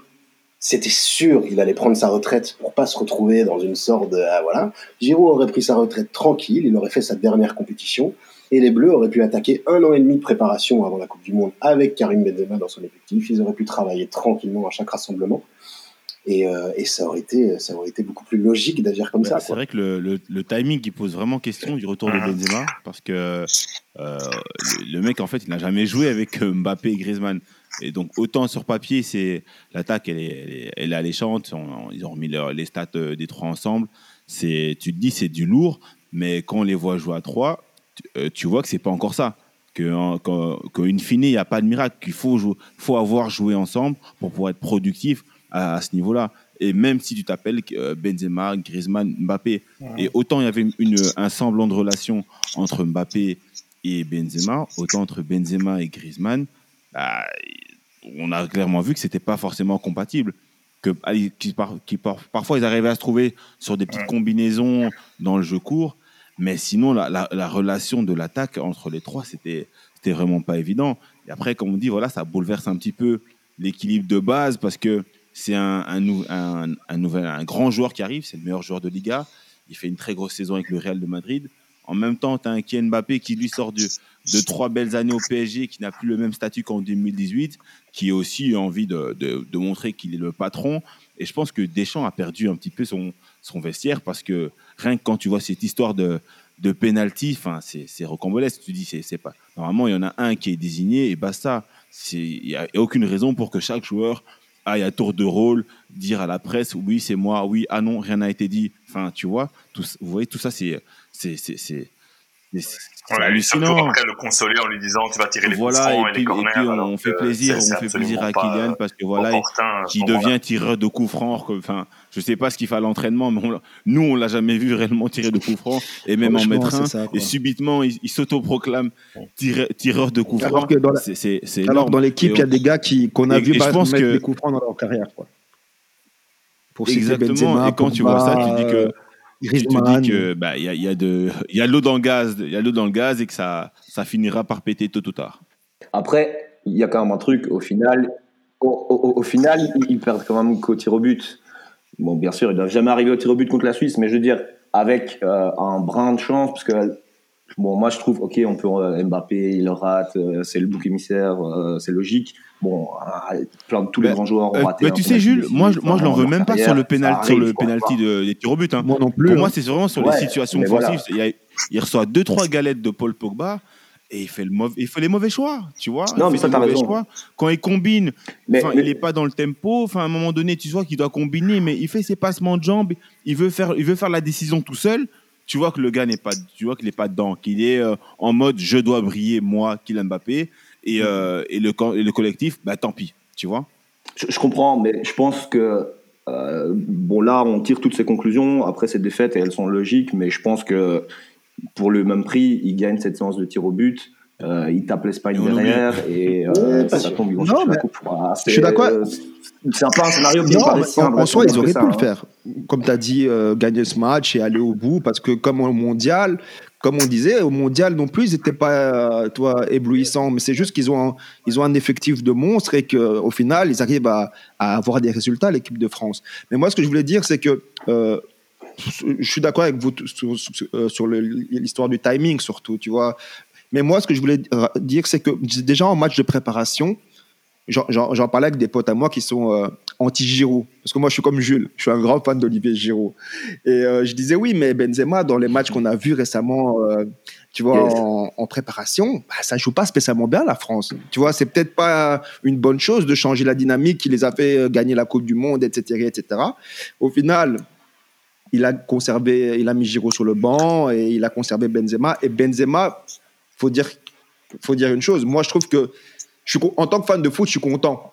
c'était sûr, il allait prendre sa retraite pour pas se retrouver dans une sorte de. ah, voilà. Giroud aurait pris sa retraite tranquille, il aurait fait sa dernière compétition. Et les Bleus auraient pu attaquer un an et demi de préparation avant la Coupe du Monde avec Karim Benzema dans son effectif. Ils auraient pu travailler tranquillement à chaque rassemblement. Et, euh, et ça, aurait été, ça aurait été beaucoup plus logique d'agir comme ça. c'est vrai que le, le, le timing il pose vraiment question du retour de Mhm. Benzema parce que euh, le, le mec en fait il n'a jamais joué avec euh, Mbappé et Griezmann Et donc, autant sur papier, c'est l'attaque, elle est, elle, est, elle est alléchante. On- ils ont remis leur- les stats des trois ensemble. Tu te dis, c'est du lourd, mais quand on les voit jouer à trois, tu, euh, tu vois que c'est pas encore ça. Que, qu'en- qu'in fine, il n'y a pas de miracle. Qu'il faut, faut avoir joué ensemble pour pouvoir être productif à, à ce niveau-là. Et même si tu t'appelles euh, Benzema, Griezmann, Mbappé, et autant il y avait une- une, un semblant de relation entre Mbappé et Benzema, autant entre Benzema et Griezmann, bah, on a clairement vu que c'était pas forcément compatible. Que, qui par- qui par- parfois, ils arrivaient à se trouver sur des petites Ouais. combinaisons dans le jeu court, mais sinon, la, la- la relation de l'attaque entre les trois, c'était vraiment pas évident. Et après, comme on dit, voilà, ça bouleverse un petit peu l'équilibre de base parce que c'est un, un, nou- un, un nouvel, un grand joueur qui arrive, c'est le meilleur joueur de Liga. Il fait une très grosse saison avec le Real de Madrid. En même temps, tu as un Kylian Mbappé qui lui sort de, trois belles années au PSG, qui n'a plus le même statut qu'en 2018, qui a aussi envie de, montrer qu'il est le patron. Et je pense que Deschamps a perdu un petit peu son vestiaire parce que rien que quand tu vois cette histoire de, de penalty, enfin, c'est rocambolesque. Tu dis, c'est pas. Normalement, il y en a un qui est désigné et basta. Il n'y a, aucune raison pour que chaque joueur aille à tour de rôle dire à la presse oui, c'est moi, oui, ah non, rien n'a été dit. Enfin, tu vois, tout, vous voyez, tout ça, c'est c'est Ouais, et surtout après le consoler en lui disant tu vas tirer les coups Voilà, francs et et, puis, les et corners. puis on, on fait plaisir, on fait plaisir à Kylian parce que voilà, qui devient tireur de coups francs. Enfin, je sais pas ce qu'il fait à l'entraînement, mais on nous, on l'a jamais vu réellement tirer de coups francs et même en mettre un. ça, et subitement, il, il s'autoproclame tireur, tireur de coups Alors francs. que dans la- C'est- C'est c'est Alors dans l'équipe, il y a des gars qui qu'on a Et- vu et je battre- pense mettre que- des coups francs dans leur carrière. Quoi. Pour citer Exactement. Benzema, et quand tu vois ça, tu dis que tu te dis que bah il y a, il y a de il y a l'eau dans le gaz, il y a l'eau dans le gaz et que ça ça finira par péter tôt ou tard. Après, il y a quand même un truc, au final, au, au- au final, ils- ils perdent quand même qu'au tir au but. Bon, bien sûr, ils doivent jamais arriver au tir au but contre la Suisse, mais je veux dire, avec euh, un brin de chance, parce que, bon, moi je trouve, ok, on peut, euh, Mbappé, il le rate, euh, c'est le bouc émissaire, euh, c'est logique. Bon, euh, plein de tous les Bah, grands joueurs ont Euh, raté. bah, tu sais penalty Jules, moi je, moi je l'en veux même pas sur le sur le penalty de, des tirs au but hein. Moi non plus. Pour hein. moi, c'est vraiment sur Ouais, les situations voilà. offensives. Il, y a- il reçoit deux, trois galettes de Paul Pogba et il fait, le mauvais, il fait les mauvais choix, tu vois. Non, Il mais ça, t'as raison. choix. Quand il combine, Mais, il n'est pas dans le tempo. Enfin, à un moment donné, tu vois qu'il doit combiner, mais il fait ses passements de jambes. Il veut faire, il veut faire la décision tout seul. Tu vois que le gars n'est pas, tu vois qu'il n'est pas dedans, qu'il est euh, en mode je dois briller moi, Kylian Mbappé, et, euh, et, le, et le collectif, bah tant pis, tu vois. Je, je comprends, mais je pense que euh, bon là, on tire toutes ces conclusions après cette défaite et elles sont logiques, mais je pense que pour le même prix, ils gagnent cette séance de tir au but. Euh, ils tapent l'Espagne derrière et euh, ça tombe, ils vont Non, mais la coupe. Ah, je suis d'accord. c'est- C'est un peu un scénario bien Non, mais parisien. en, en soi, ils auraient ça, pu hein. le faire. Comme tu as dit, euh, gagner ce match et aller au bout, parce que comme au mondial, comme on disait, au mondial non plus, ils n'étaient pas euh, toi, éblouissants, mais c'est juste qu'ils ont, un- ils ont un effectif de monstres et qu'au final, ils arrivent à, à avoir des résultats, l'équipe de France. Mais moi, ce que je voulais dire, c'est que euh, je suis d'accord avec vous sur, sur- euh, sur l'histoire du timing, surtout, tu vois. Mais moi, ce que je voulais dire, c'est que déjà en match de préparation, j'en- parlais avec des potes à moi qui sont euh, anti-Giroud. Parce que moi, je suis comme Jules. Je suis un grand fan d'Olivier Giroud. Et euh, je disais, oui, mais Benzema, dans les matchs qu'on a vus récemment, euh, tu vois, Yes. en, en préparation, bah, ça joue pas spécialement bien, la France. Tu vois, c'est peut-être pas une bonne chose de changer la dynamique qui les a fait gagner la Coupe du Monde, etc., etc. Au final, il a conservé, il a mis Giroud sur le banc et il a conservé Benzema. Et Benzema, faut dire, faut dire une chose. Moi, je trouve que, en tant que fan de foot, je suis content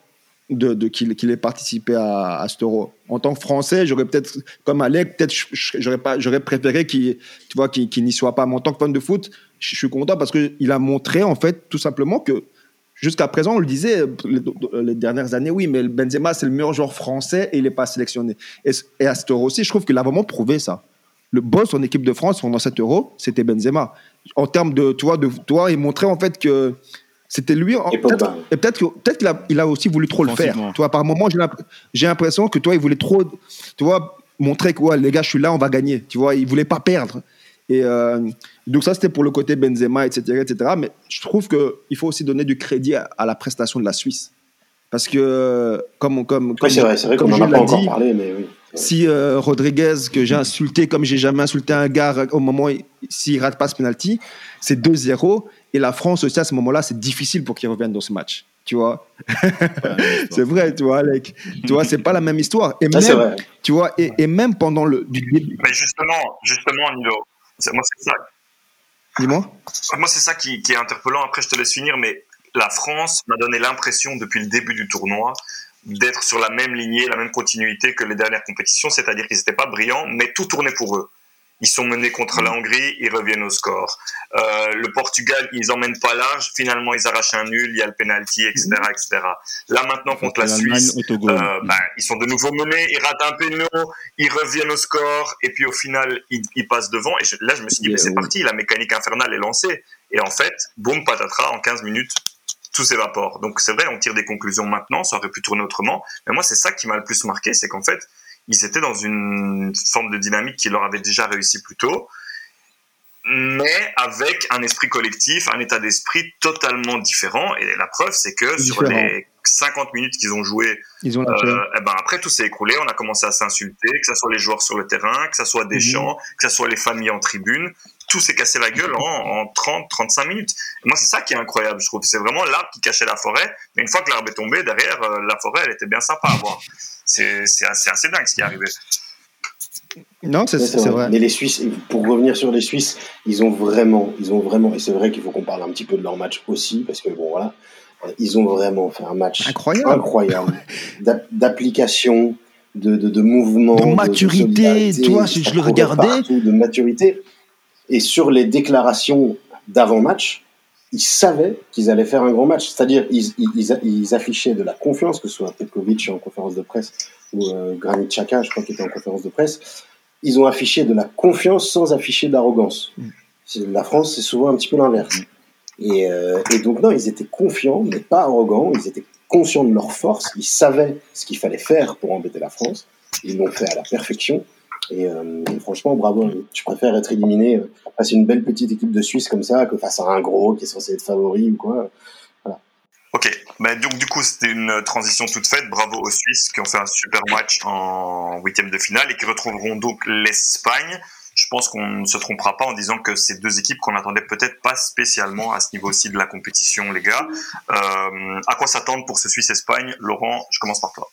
de, qu'il qu'il ait participé à, à cet Euro. En tant que Français, j'aurais peut-être, comme Alec, peut-être, j'aurais pas, j'aurais préféré qu'il, tu vois, qu'il qu'il n'y soit pas. Mais en tant que fan de foot, je, suis content parce que il a montré, en fait, tout simplement que Jusqu'à présent, on le disait les, les dernières années, oui, mais Benzema, c'est le meilleur joueur français et il n'est pas sélectionné. Et, et à cet euro aussi, je trouve qu'il a vraiment prouvé ça. Le boss en équipe de France pendant cet euro, c'était Benzema. En termes de, tu vois, de, toi, il montrait en fait que c'était lui. en- Et peut-être- Et peut-être que- peut-être qu'il a, il a aussi voulu trop le faire. Vois, par moment, j'ai l'imp- j'ai l'impression que toi, il voulait trop, tu vois, montrer que ouais, les gars, je suis là, on va gagner. Tu vois, il voulait pas perdre. Et euh, donc ça, c'était pour le côté Benzema, etc., etc. Mais je trouve qu'il faut aussi donner du crédit à, à la prestation de la Suisse. Parce que, comme, comme, comme, Oui, c'est vrai, c'est vrai comme n'en a Jules pas l'a encore dit, parlé, mais oui. si euh, Rodriguez, que j'ai insulté comme j'ai jamais insulté un gars au moment où- s'il rate pas ce penalty, c'est 2-0. Et la France aussi, à ce moment-là, c'est difficile pour qu'il revienne dans ce match. tu vois? (laughs) c'est vrai, tu vois, Alec. Tu vois, c'est pas la même histoire. Et c'est même, vrai. tu vois, et, et même pendant le du début, Mais justement, justement, Nilo, c'est- moi c'est ça, dis-moi. moi c'est ça qui, qui est interpellant. Après, je te laisse finir, mais la France m'a donné l'impression depuis le début du tournoi d'être sur la même lignée, la même continuité que les dernières compétitions, c'est-à-dire qu'ils n'étaient pas brillants, mais tout tournait pour eux. Ils sont menés contre la Hongrie, ils reviennent au score. Euh, le Portugal, ils emmènent pas large, finalement ils arrachent un nul, il y a le penalty, etc., etc. Là maintenant contre la Suisse, euh, ben, ils sont de nouveau menés, ils ratent un péno, ils reviennent au score, et puis au final, ils, ils passent devant. Et je- là, je me suis dit, mais c'est parti, la mécanique infernale est lancée. Et en fait, boum, patatras, en 15 minutes, tout s'évapore. Donc c'est vrai, on tire des conclusions maintenant, ça aurait pu tourner autrement. Mais moi, c'est ça qui m'a le plus marqué, c'est qu'en fait, ils étaient dans une forme de dynamique qui leur avait déjà réussi plus tôt, mais avec un esprit collectif, un état d'esprit totalement différent. Et la preuve, c'est que sur les 50 minutes qu'ils ont joué Ils ont lâché. euh, eh ben après tout s'est écroulé, on a commencé à s'insulter, que ce soit les joueurs sur le terrain, que ce soit Deschamps, que ce soit les familles en tribune, tout s'est cassé la gueule en, en 30, 35 minutes. Et moi c'est ça qui est incroyable, je trouve. C'est vraiment l'arbre qui cachait la forêt, mais une fois que l'arbre est tombé, derrière euh, la forêt, elle était bien sympa à voir. C'est c'est assez, assez dingue ce qui est arrivé. Non, c'est c'est vrai. Mais les Suisses, pour revenir sur les Suisses, ils ont vraiment, ils ont vraiment, et c'est vrai qu'il faut qu'on parle un petit peu de leur match aussi, parce que bon voilà, euh, ils ont vraiment fait un match Incroyable. incroyable (laughs) d'app- d'application, de, de, de mouvement, De maturité, solidarité, toi, si je le regardais. partout, de maturité. Et sur les déclarations d'avant-match, ils savaient qu'ils allaient faire un grand match. C'est-à-dire, ils, ils, ils- ils affichaient de la confiance, que ce soit Petkovic en conférence de presse ou euh, Granit Xhaka, je crois qu'il était en conférence de presse. Ils ont affiché de la confiance sans afficher d'arrogance. C'est- La France, c'est souvent un petit peu l'inverse. Et, euh, et donc, non, ils étaient confiants, mais pas arrogants. Ils étaient conscients de leur force. Ils savaient ce qu'il fallait faire pour embêter la France. Ils l'ont fait à la perfection. Et euh, franchement, bravo. Je préfère être éliminé euh, face à une belle petite équipe de Suisse comme ça que face à un gros qui est censé être favori ou quoi. Ok, ben donc du coup c'était une transition toute faite. Bravo aux Suisses qui ont fait un super match en huitième de finale et qui retrouveront donc l'Espagne. Je pense qu'on ne se trompera pas en disant que ces deux équipes qu'on n'attendait peut-être pas spécialement à ce niveau-ci de la compétition, les gars. Euh, à quoi s'attendre pour ce Suisse-Espagne? Laurent, je commence par toi.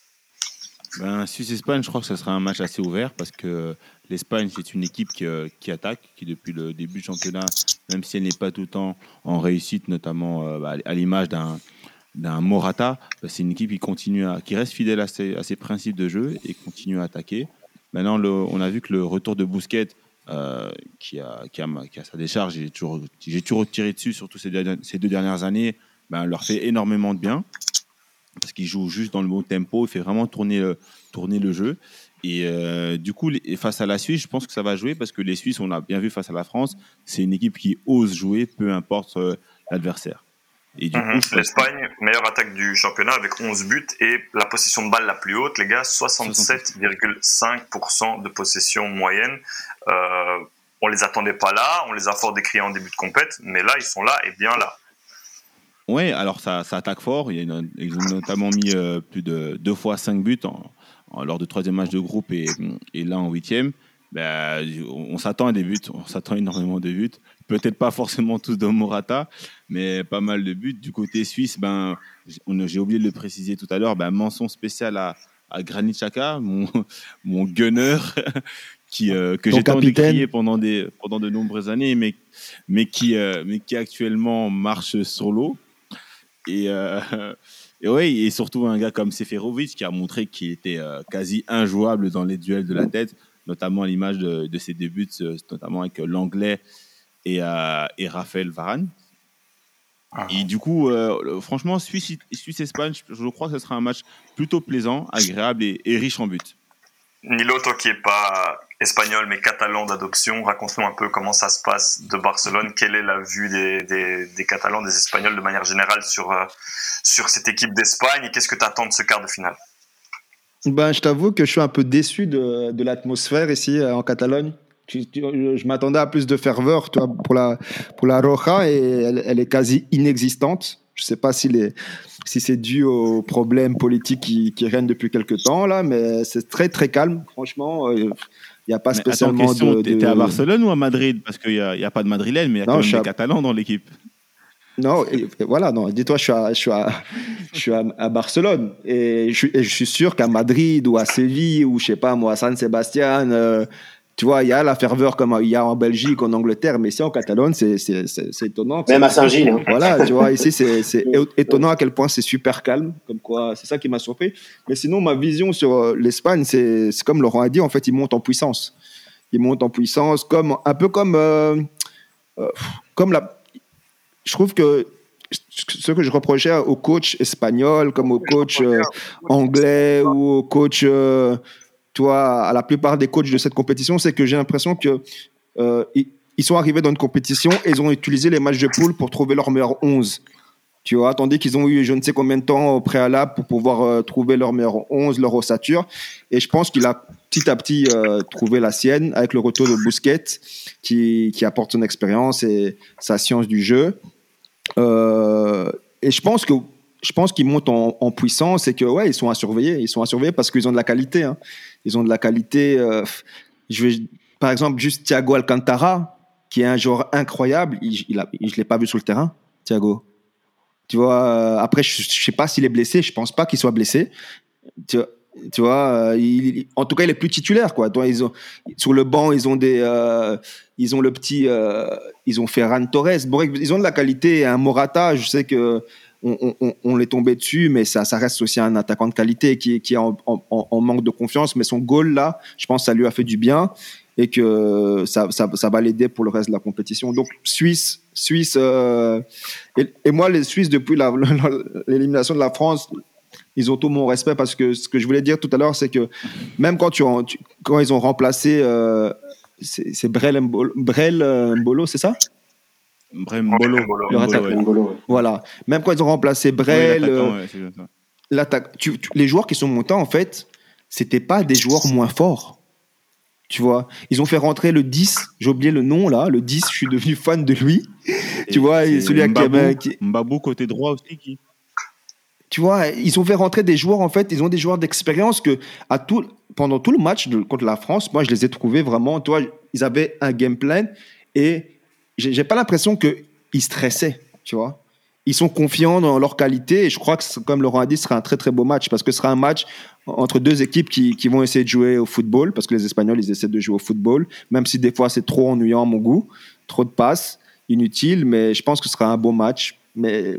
Ben, Suisse-Espagne, je crois que ce sera un match assez ouvert parce que l'Espagne, c'est une équipe qui, euh, qui attaque, qui depuis le début du championnat, même si elle n'est pas tout le temps en réussite, notamment euh, bah, à l'image d'un Morata, bah, c'est une équipe qui continue à, qui reste fidèle à ses, principes de jeu et continue à attaquer. Maintenant, on a vu que le retour de Bousquet, euh, qui, a, sa décharge, j'ai toujours, tiré dessus, surtout ces deux dernières années, ben, leur fait énormément de bien parce qu'il joue juste dans le bon tempo, il fait vraiment tourner le, tourner le jeu. Et euh, du coup, les- face à la Suisse, je pense que ça va jouer parce que les Suisses, on l'a bien vu face à la France, c'est une équipe qui ose jouer, peu importe euh, l'adversaire. Et du Mhm. coup, L'Espagne, meilleure attaque du championnat avec 11 buts et la possession de balle la plus haute, les gars, 67,5% de possession moyenne. Euh, on les attendait pas là, on les a fort décriés en début de compète, mais là ils sont là et bien là. Ouais, alors ça, ça attaque fort. Il y a une- ils ont notamment mis euh, plus de deux fois cinq buts en, en- lors du troisième match de groupe et, et là en huitième. Ben, on, on s'attend à des buts, on s'attend énormément de buts. Peut-être pas forcément tous de Morata, mais pas mal de buts. Du côté suisse, ben, j'ai oublié de le préciser tout à l'heure, ben, mention spéciale à, à Granit Xhaka, mon, (laughs) mon gunner, (laughs) qui, euh, que j'ai tant décrié pendant, des, pendant de nombreuses années, mais, mais, qui, euh, mais qui actuellement marche sur l'eau. Et, euh, (laughs) et, ouais, et surtout un gars comme Seferovic qui a montré qu'il était euh, quasi injouable dans les duels de la tête, notamment à l'image de, de ses débuts, euh, notamment avec l'anglais et, euh, et Raphaël Varane. Et du coup, franchement, Suisse- Suisse-Espagne, je, je crois que ce sera un match plutôt plaisant, agréable et, et riche en buts. Nilo, toi qui n'es pas espagnol mais catalan d'adoption, raconte-nous un peu comment ça se passe de Barcelone. Quelle est la vue des, des, Catalans, des Espagnols de manière générale sur, euh, sur cette équipe d'Espagne? Et qu'est-ce que tu attends de ce quart de finale? Ben, je t'avoue que je suis un peu déçu de, de l'atmosphère ici euh, en Catalogne. Je m'attendais à plus de ferveur tu vois, pour, la, pour la Roja et elle, elle est quasi inexistante. Je ne sais pas si, les, si c'est dû aux problèmes politiques qui, qui règnent depuis quelques temps, là, mais c'est très très calme. Franchement, il n'y a pas Mais attends, spécialement question, de, t'étais de- à Barcelone ou à Madrid? Parce qu'il n'y a, pas de Madrilène, mais il y a Non, quand même des à- Catalans dans l'équipe. Non, voilà, non. Dis-toi, je suis, à, je suis, à, je suis à, Barcelone et je, je, suis sûr qu'à Madrid ou à Séville ou je sais pas moi, à San Sebastian, euh, tu vois, il y a la ferveur comme il y a en Belgique, en Angleterre, mais ici en Catalogne, c'est étonnant. Même à Saint-Gilles. Hein. Voilà, tu vois, ici c'est (laughs) étonnant à quel point c'est super calme, comme quoi, c'est ça qui m'a surpris. Mais sinon, ma vision sur euh, l'Espagne, c'est comme Laurent a dit, en fait, il monte en puissance. Il monte en puissance, comme un peu comme euh, comme la je trouve que ce que je reprochais aux coachs espagnols, comme aux coachs euh, anglais ou aux coachs, euh, toi, à la plupart des coachs de cette compétition, c'est que j'ai l'impression que euh, ils sont arrivés dans une compétition et ils ont utilisé les matchs de poule pour trouver leur meilleur 11. Tu vois, tandis qu'ils ont eu je ne sais combien de temps au préalable pour pouvoir trouver leur meilleur 11, leur ossature. Et je pense qu'il a petit à petit trouvé la sienne avec le retour de Bousquet qui, qui apporte son expérience et sa science du jeu. Euh, et je pense que je pense qu'ils montent en, puissance et que ouais, ils sont à surveiller. Ils sont à parce qu'ils ont de la qualité. Hein. Ils ont de la qualité. Euh, je vais, par exemple, juste Thiago Alcantara, qui est un joueur incroyable. Il, il a, je l'ai pas vu sur le terrain, Thiago. Tu vois. Euh, après, je, je sais pas s'il est blessé. Je pense pas qu'il soit blessé. Tu tu vois, euh, en tout cas, il est plus titulaire, quoi. Ils ont, sur le banc, ils ont des, ils ont le petit, ils ont Ferran Torres. Ils ont de la qualité. Un Morata, je sais que on, on, tombé dessus, mais ça, reste aussi un attaquant de qualité qui, est en, manque de confiance. Mais son goal là, je pense, ça lui a fait du bien et que ça, va l'aider pour le reste de la compétition. Donc Suisse, Suisse, et, et, moi les Suisses depuis (laughs) l'élimination de la France, ils ont tout mon respect parce que ce que je voulais dire tout à l'heure, c'est que même quand ils ont remplacé, euh, c'est Brel euh, Mbolo, c'est ça? Brel Mbolo. Voilà. Même quand ils ont remplacé Brel, euh, les joueurs qui sont montés, en fait, c'était pas des joueurs moins forts. Tu vois, ils ont fait rentrer le 10, j'ai oublié le nom là, le 10, je suis devenu fan de lui. tu vois, celui à Mbabou, Mbabou côté droit aussi qui tu vois, ils ont fait rentrer des joueurs, en fait, ils ont des joueurs d'expérience que à tout, pendant tout le match contre la France, moi, je les ai trouvés vraiment, tu vois, ils avaient un game plan et j'ai pas l'impression qu'ils stressaient, tu vois. Ils sont confiants dans leur qualité et je crois que, comme Laurent a dit, ce sera un très très beau match parce que ce sera un match entre deux équipes qui, qui vont essayer de jouer au football parce que les Espagnols, ils essaient de jouer au football, même si des fois c'est trop ennuyant à mon goût, trop de passes inutiles, mais je pense que ce sera un beau match mais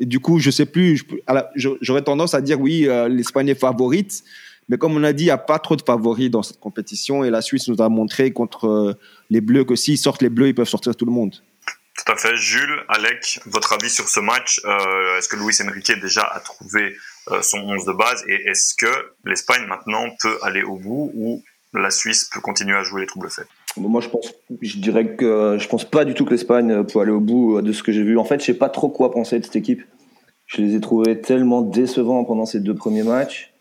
du coup, je sais plus. J'aurais tendance à dire oui, euh, l'Espagne est favorite. Mais comme on a dit, il n'y a pas trop de favoris dans cette compétition. Et la Suisse nous a montré contre euh, les Bleus que s'ils sortent les Bleus, ils peuvent sortir tout le monde. Tout à fait. Jules, Alec, votre avis sur ce match euh, Est-ce que Luis Enrique déjà a trouvé son 11 de base Et est-ce que l'Espagne maintenant peut aller au bout ou la Suisse peut continuer à jouer les troubles faits? Moi, je pense, je dirais que je pense pas du tout que l'Espagne peut aller au bout de ce que j'ai vu. En fait, je sais pas trop quoi penser de cette équipe. Je les ai trouvés tellement décevants pendant ces deux premiers matchs.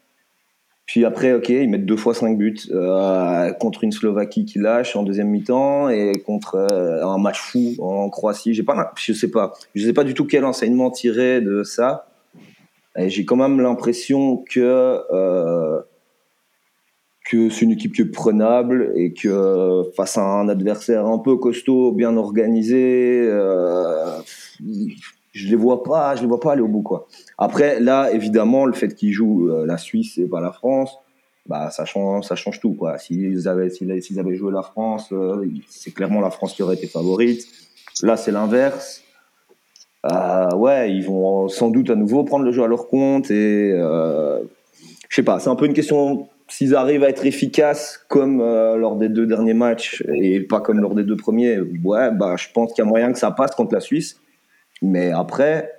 Puis après, ok, ils mettent deux fois cinq buts euh, contre une Slovaquie qui lâche en deuxième mi-temps et contre euh, un match fou en Croatie. J'ai pas, je sais pas, je sais pas du tout quel enseignement tirer de ça. J'ai quand même l'impression que euh, que c'est une équipe qui est prenable et que face à un adversaire un peu costaud, bien organisé, je les vois pas, je les vois pas aller au bout quoi. Après là, évidemment, le fait qu'ils jouent euh, la Suisse et pas la France, bah ça change, ça change tout quoi. S'ils avaient, s'ils avaient joué la France, euh, c'est clairement la France qui aurait été favorite. Là, c'est l'inverse. Euh, ouais, ils vont sans doute à nouveau prendre le jeu à leur compte et je sais pas, c'est un peu une question s'ils arrivent à être efficaces comme lors des deux derniers matchs et pas comme lors des deux premiers, ouais, bah, je pense qu'il y a moyen que ça passe contre la Suisse. Mais après,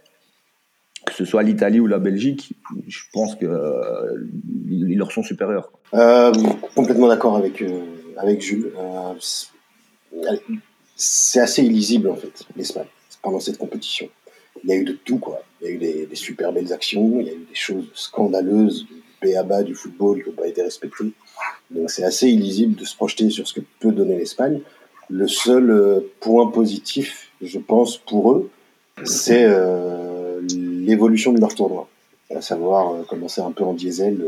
que ce soit l'Italie ou la Belgique, je pense qu'ils euh, leur sont supérieurs. Euh, complètement d'accord avec, avec Jules. c'est assez illisible en fait, l'Espagne, pendant cette compétition. Il y a eu de tout, quoi. Il y a eu des, super belles actions, il y a eu des choses scandaleuses, bas du football qui n'ont pas été respectés. Donc c'est assez illisible de se projeter sur ce que peut donner l'Espagne. Le seul euh, point positif, je pense, pour eux, c'est euh, l'évolution de leur tournoi. À savoir euh, commencer un peu en diesel,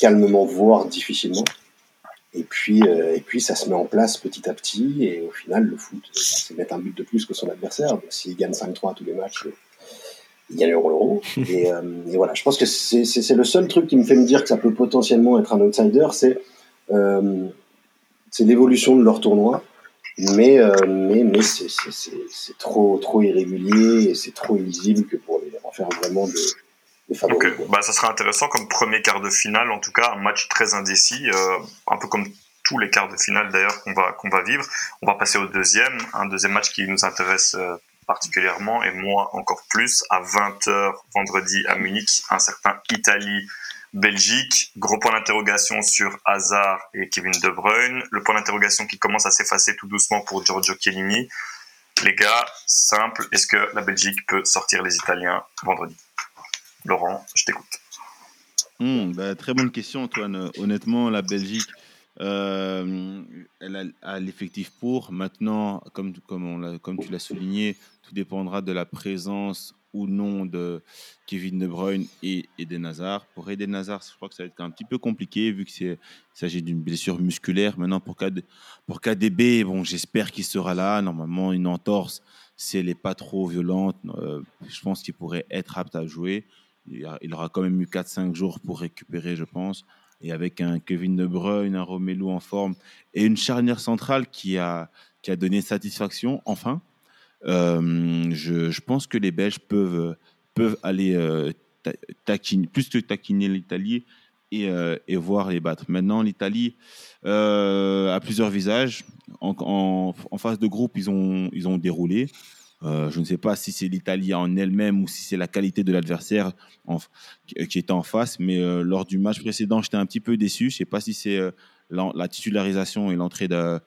calmement, voire difficilement. Et puis, euh, et puis ça se met en place petit à petit. Et au final, le foot, c'est mettre un but de plus que son adversaire. S'il gagne 5-3 tous les matchs, il gagneront l'euro. (laughs) et, euh, et, voilà, je pense que c'est le seul truc qui me fait me dire que ça peut potentiellement être un outsider, c'est euh, l'évolution de leur tournoi. Mais, euh, mais, mais c'est trop, trop irrégulier et c'est trop illisible que pour les, en faire vraiment de, des favoris. Bah, ça sera intéressant comme premier quart de finale, en tout cas, un match très indécis, euh, un peu comme tous les quarts de finale d'ailleurs qu'on va, qu'on va vivre. On va passer au deuxième, un deuxième match qui nous intéresse euh, particulièrement et moi encore plus à 20h vendredi à Munich, un certain Italie Belgique, gros point d'interrogation sur Hazard et Kevin De Bruyne. Le point d'interrogation qui commence à s'effacer tout doucement pour Giorgio Chiellini. Les gars, simple, est-ce que la Belgique peut sortir les Italiens vendredi? Laurent, je t'écoute. Hmm, bah, très bonne question, Antoine. Honnêtement, la Belgique, euh, elle a, l'effectif pour. Maintenant, comme, comme, comme tu l'as souligné, tout dépendra de la présence ou non de Kevin De Bruyne et Eden Hazard. Pour Eden Hazard, je crois que ça va être un petit peu compliqué vu qu'il s'agit d'une blessure musculaire. Maintenant, pour, pour KDB, bon, j'espère qu'il sera là. Normalement, une entorse, si elle n'est pas trop violente, euh, je pense qu'il pourrait être apte à jouer. Il aura quand même eu 4-5 jours pour récupérer, je pense. Et avec un Kevin De Bruyne, un Romelu en forme et une charnière centrale qui a, qui a donné satisfaction, enfin. Euh, je, pense que les Belges peuvent, peuvent aller euh, taquiner, plus que taquiner l'Italie et, euh, et, voir les battre. Maintenant, l'Italie a plusieurs visages. En, en, phase de groupe, ils ont, ils ont déroulé. Je ne sais pas si c'est l'Italie en elle-même ou si c'est la qualité de l'adversaire qui était en face, mais lors du match précédent, j'étais un petit peu déçu. Je ne sais pas si c'est la, titularisation et l'entrée de,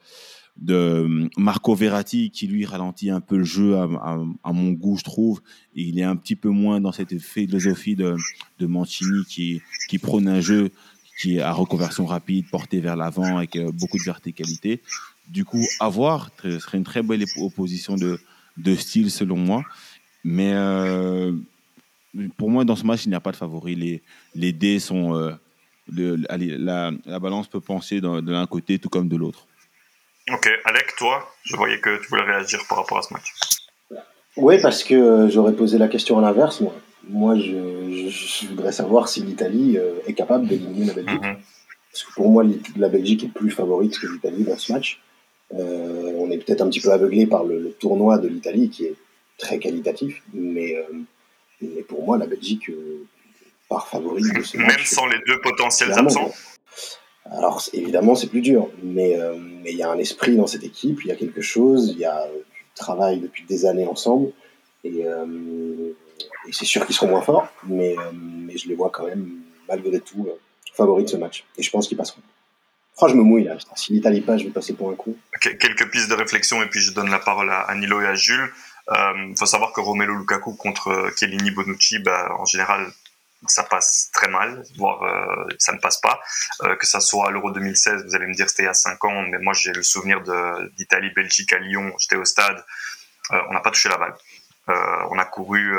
de Marco Verratti qui lui ralentit un peu le jeu à, mon goût, je trouve. Il est un petit peu moins dans cette philosophie de, de Mancini qui, qui prône un jeu qui est à reconversion rapide, porté vers l'avant avec euh, beaucoup de verticalité. Du coup, à voir, ce serait une très belle opposition de, de style selon moi. Mais euh, pour moi, dans ce match, il n'y a pas de favori. Les, les dés sont. Euh, la, la, balance peut pencher de l'un côté tout comme de l'autre. Ok, Alec, toi, je voyais que tu voulais réagir par rapport à ce match. Oui, parce que euh, j'aurais posé la question à l'inverse. Moi, moi je, je, voudrais savoir si l'Italie euh, est capable d'éliminer la Belgique. Mhm. Parce que pour moi, la Belgique est plus favorite que l'Italie dans ce match. Euh, on est peut-être un petit peu aveuglé par le, le tournoi de l'Italie qui est très qualitatif, mais, mais pour moi, la Belgique part favorite de ce Même match. Même sans les deux potentiels absents alors évidemment, c'est plus dur, mais euh, il y a un esprit dans cette équipe, il y a quelque chose, il y a du travail depuis des années ensemble, et, euh, et c'est sûr qu'ils seront moins forts, mais, euh, mais je les vois quand même, malgré tout, favoris de ce match, et je pense qu'ils passeront. Franchement, je me mouille là. Si l'Italie passe, je vais passer pour un coup. Quelques pistes de réflexion, et puis je donne la parole à Nilo et à Jules. Il faut savoir que Romelu Lukaku contre Chiellini Bonucci, bah, en général, ça passe très mal, voire euh, ça ne passe pas. Euh, que ça soit à l'Euro 2016, vous allez me dire c'était il y a 5 ans, mais moi j'ai le souvenir d'Italie-Belgique à Lyon, j'étais au stade, euh, on n'a pas touché la balle. on a couru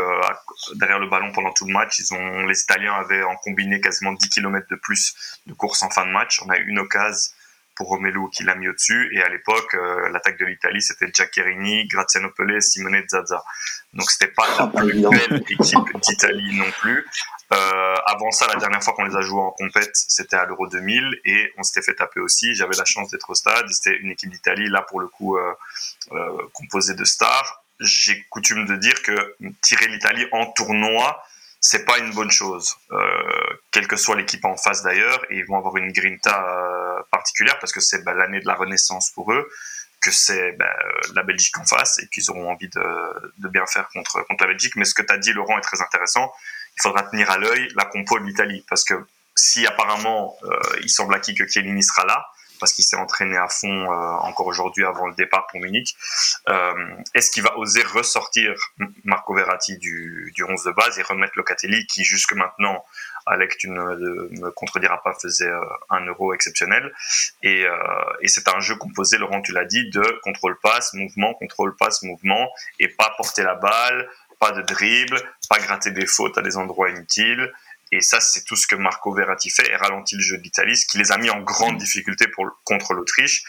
derrière le ballon pendant tout le match. Ils ont, les Italiens avaient en combiné quasiment 10 km de plus de course en fin de match. On a eu une occasion pour Romelu qui l'a mis au-dessus. Et à l'époque, l'attaque de l'Italie, c'était Giaccherini, Graziano Pelé, Simone Zaza. Donc c'était pas la plus belle équipe d'Italie non plus. Euh, avant ça, la dernière fois qu'on les a joués en compète, c'était à l'Euro 2000 et on s'était fait taper aussi. J'avais la chance d'être au stade. C'était une équipe d'Italie, là pour le coup, euh, euh, composée de stars. J'ai coutume de dire que tirer l'Italie en tournoi, c'est pas une bonne chose, euh, quelle que soit l'équipe en face d'ailleurs. Et ils vont avoir une grinta euh, particulière parce que c'est bah, l'année de la renaissance pour eux que c'est bah, la Belgique en face et qu'ils auront envie de, bien faire contre, contre la Belgique. Mais ce que tu as dit, Laurent, est très intéressant il faudra tenir à l'œil la compo de l'Italie. Parce que si apparemment euh, il semble acquis que Chiellini sera là, parce qu'il s'est entraîné à fond euh, encore aujourd'hui avant le départ pour Munich, euh, est-ce qu'il va oser ressortir Marco Verratti du, du 11 de base et remettre Locatelli qui jusque maintenant, Alec, tu ne me contrediras pas, faisait un euro exceptionnel. Et, et c'est un jeu composé, Laurent, tu l'as dit, de contrôle-passe, mouvement, contrôle-passe, mouvement, et pas porter la balle, pas de dribble, pas gratter des fautes à des endroits inutiles. Et ça, c'est tout ce que Marco Verratti fait et ralentit le jeu de l'Italie, ce qui les a mis en grande difficulté contre l'Autriche.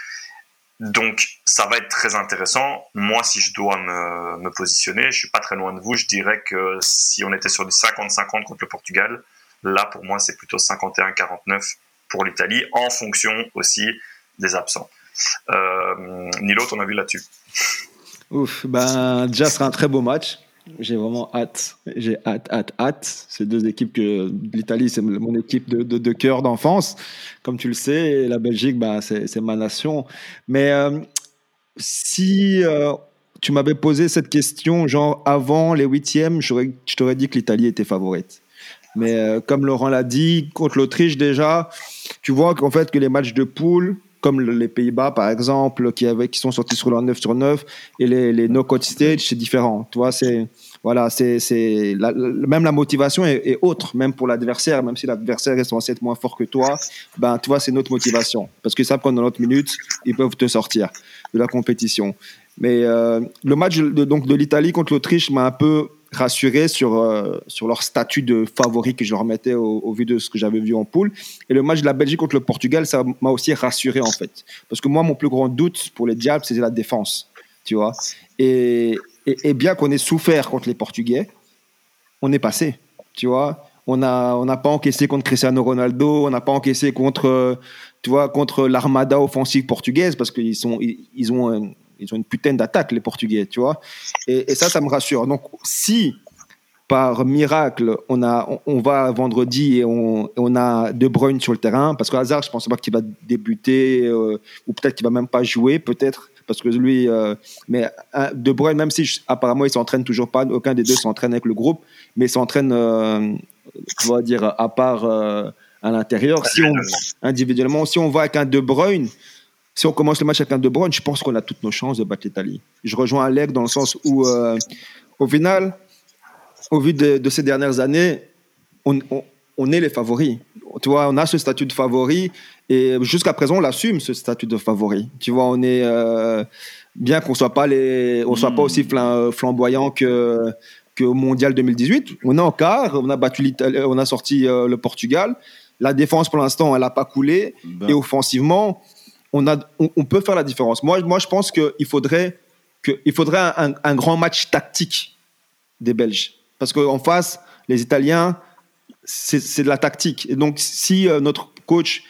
Donc, ça va être très intéressant. Moi, si je dois me, positionner, je suis pas très loin de vous. Je dirais que si on était sur du 50-50 contre le Portugal, là, pour moi, c'est plutôt 51-49 pour l'Italie, en fonction aussi des absents. Euh, Nilo, ton avis là-dessus? Ouf, ben, déjà, ce sera un très beau match. J'ai vraiment hâte. J'ai hâte, hâte, hâte. Ces deux équipes que l'Italie, c'est mon équipe de, cœur d'enfance, comme tu le sais. La Belgique, bah, c'est ma nation. Mais euh, si euh, tu m'avais posé cette question, genre avant les huitièmes, je t'aurais dit que l'Italie était favorite. Mais euh, comme Laurent l'a dit, contre l'Autriche déjà, tu vois qu'en fait que les matchs de poule, comme les Pays-Bas par exemple, qui, sont sortis sur leur 9 sur 9, et les, les no-code stage, c'est différent. Tu vois, c'est voilà, c'est même la motivation est, autre, même pour l'adversaire, même si l'adversaire est censé être moins fort que toi, ben tu vois, c'est notre motivation, parce que ça pendant notre minute, ils peuvent te sortir de la compétition. Mais euh, le match donc de l'Italie contre l'Autriche m'a un peu rassuré sur, euh, sur leur statut de favori que je leur mettais au, vu de ce que j'avais vu en poule. Et le match de la Belgique contre le Portugal, ça m'a aussi rassuré en fait. Parce que moi, mon plus grand doute pour les Diables, c'est la défense. Tu vois et, et, bien qu'on ait souffert contre les Portugais, on est passé. Tu vois on n'a on a pas encaissé contre Cristiano Ronaldo, on n'a pas encaissé contre, vois, contre l'armada offensive portugaise parce qu'ils ils, ont ils ont une putain d'attaque, les Portugais, tu vois. Et, ça, ça me rassure. Donc, si par miracle, on, a, on, va vendredi et on, on, a De Bruyne sur le terrain, parce qu'au hasard, je ne pense pas qu'il va débuter, euh, ou peut-être qu'il va même pas jouer, peut-être, parce que lui, euh, mais euh, De Bruyne, même si apparemment il s'entraîne toujours pas, aucun des deux s'entraîne avec le groupe, mais s'entraîne, euh, tu vas dire, à part à l'intérieur. Individuellement, si on va avec un De Bruyne, si on commence le match avec un De Bruyne, je pense qu'on a toutes nos chances de battre l'Italie. Je rejoins Alec dans le sens où, euh, au final, au vu de, de ces dernières années, on, on, on, est les favoris. Tu vois, on a ce statut de favori et jusqu'à présent, on l'assume ce statut de favori. Tu vois, on est euh, bien qu'on soit pas les, on soit pas aussi flamboyant que qu'au mondial 2018. On est en quart, on a battu l'Italie, on a sorti euh, le Portugal. La défense, pour l'instant, elle n'a pas coulé. Ben. Et offensivement, on, peut faire la différence. Moi, moi je pense qu'il faudrait, faudrait un, grand match tactique des Belges. Parce qu'en face, les Italiens, c'est de la tactique. Et donc, si euh, notre coach,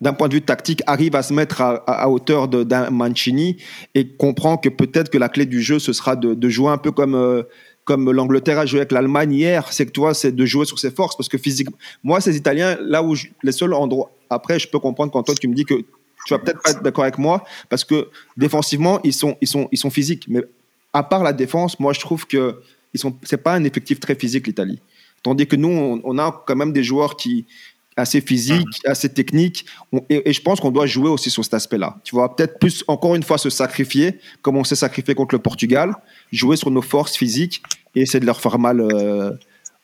d'un point de vue tactique, arrive à se mettre à, à hauteur d'un Mancini et comprend que peut-être que la clé du jeu, ce sera de, jouer un peu comme, euh, comme l'Angleterre a joué avec l'Allemagne hier, c'est que toi, c'est de jouer sur ses forces. Parce que physiquement, moi, ces Italiens, là où les seuls endroits, après, je peux comprendre quand toi, tu me dis que tu vas peut-être pas être d'accord avec moi parce que défensivement ils sont ils sont ils sont physiques. Mais à part la défense moi je trouve que ils sont c'est pas un effectif très physique l'Italie. Tandis que nous on, on, a quand même des joueurs qui assez physiques assez techniques. On, et, et, je pense qu'on doit jouer aussi sur cet aspect-là. Tu vois peut-être plus encore une fois se sacrifier comme on s'est sacrifié contre le Portugal jouer sur nos forces physiques et essayer de leur faire mal euh,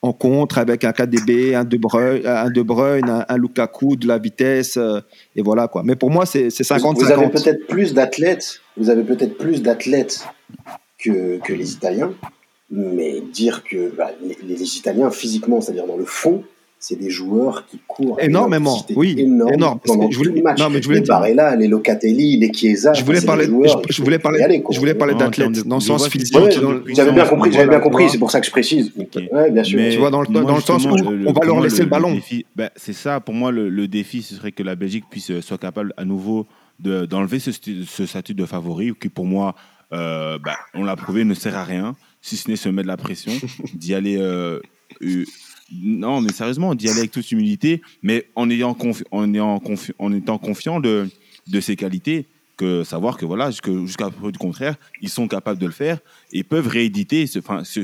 en contre avec un KDB, un De Bruyne, un, de Bruyne, un, Lukaku, de la vitesse, euh, et voilà quoi. Mais pour moi, c'est 50-50. Vous avez peut-être plus d'athlètes, d'athlètes que, que les Italiens, mais dire que bah, les, les, Italiens physiquement, c'est-à-dire dans le fond, c'est des joueurs qui courent énormément, oui, énorme je voulais, match. non, mais je voulais les Barella, les Locatelli, les Chiesa. Je voulais parler, je, je, voulais parler, aller, je voulais parler d'athlètes dans le sens physique. Ouais, j'avais bien compris, j'avais bien compris, c'est pour ça que je précise. Okay. Ouais, bien sûr. Mais tu vois, dans le, moi, dans le sens où le, on va leur laisser le, le ballon. Ben, c'est ça, pour moi, le, défi, ce serait que la Belgique puisse euh, soit capable à nouveau d'enlever ce, ce, statut de favori, qui pour moi, euh, bah, on l'a prouvé, ne sert à rien, si ce n'est se mettre de la pression, d'y aller. Euh, non, mais sérieusement, d'y aller avec toute humilité, mais en ayant, en, étant confiant de, de ses qualités, que savoir que voilà, jusqu'à preuve du contraire, ils sont capables de le faire et peuvent rééditer, ce, enfin, ce,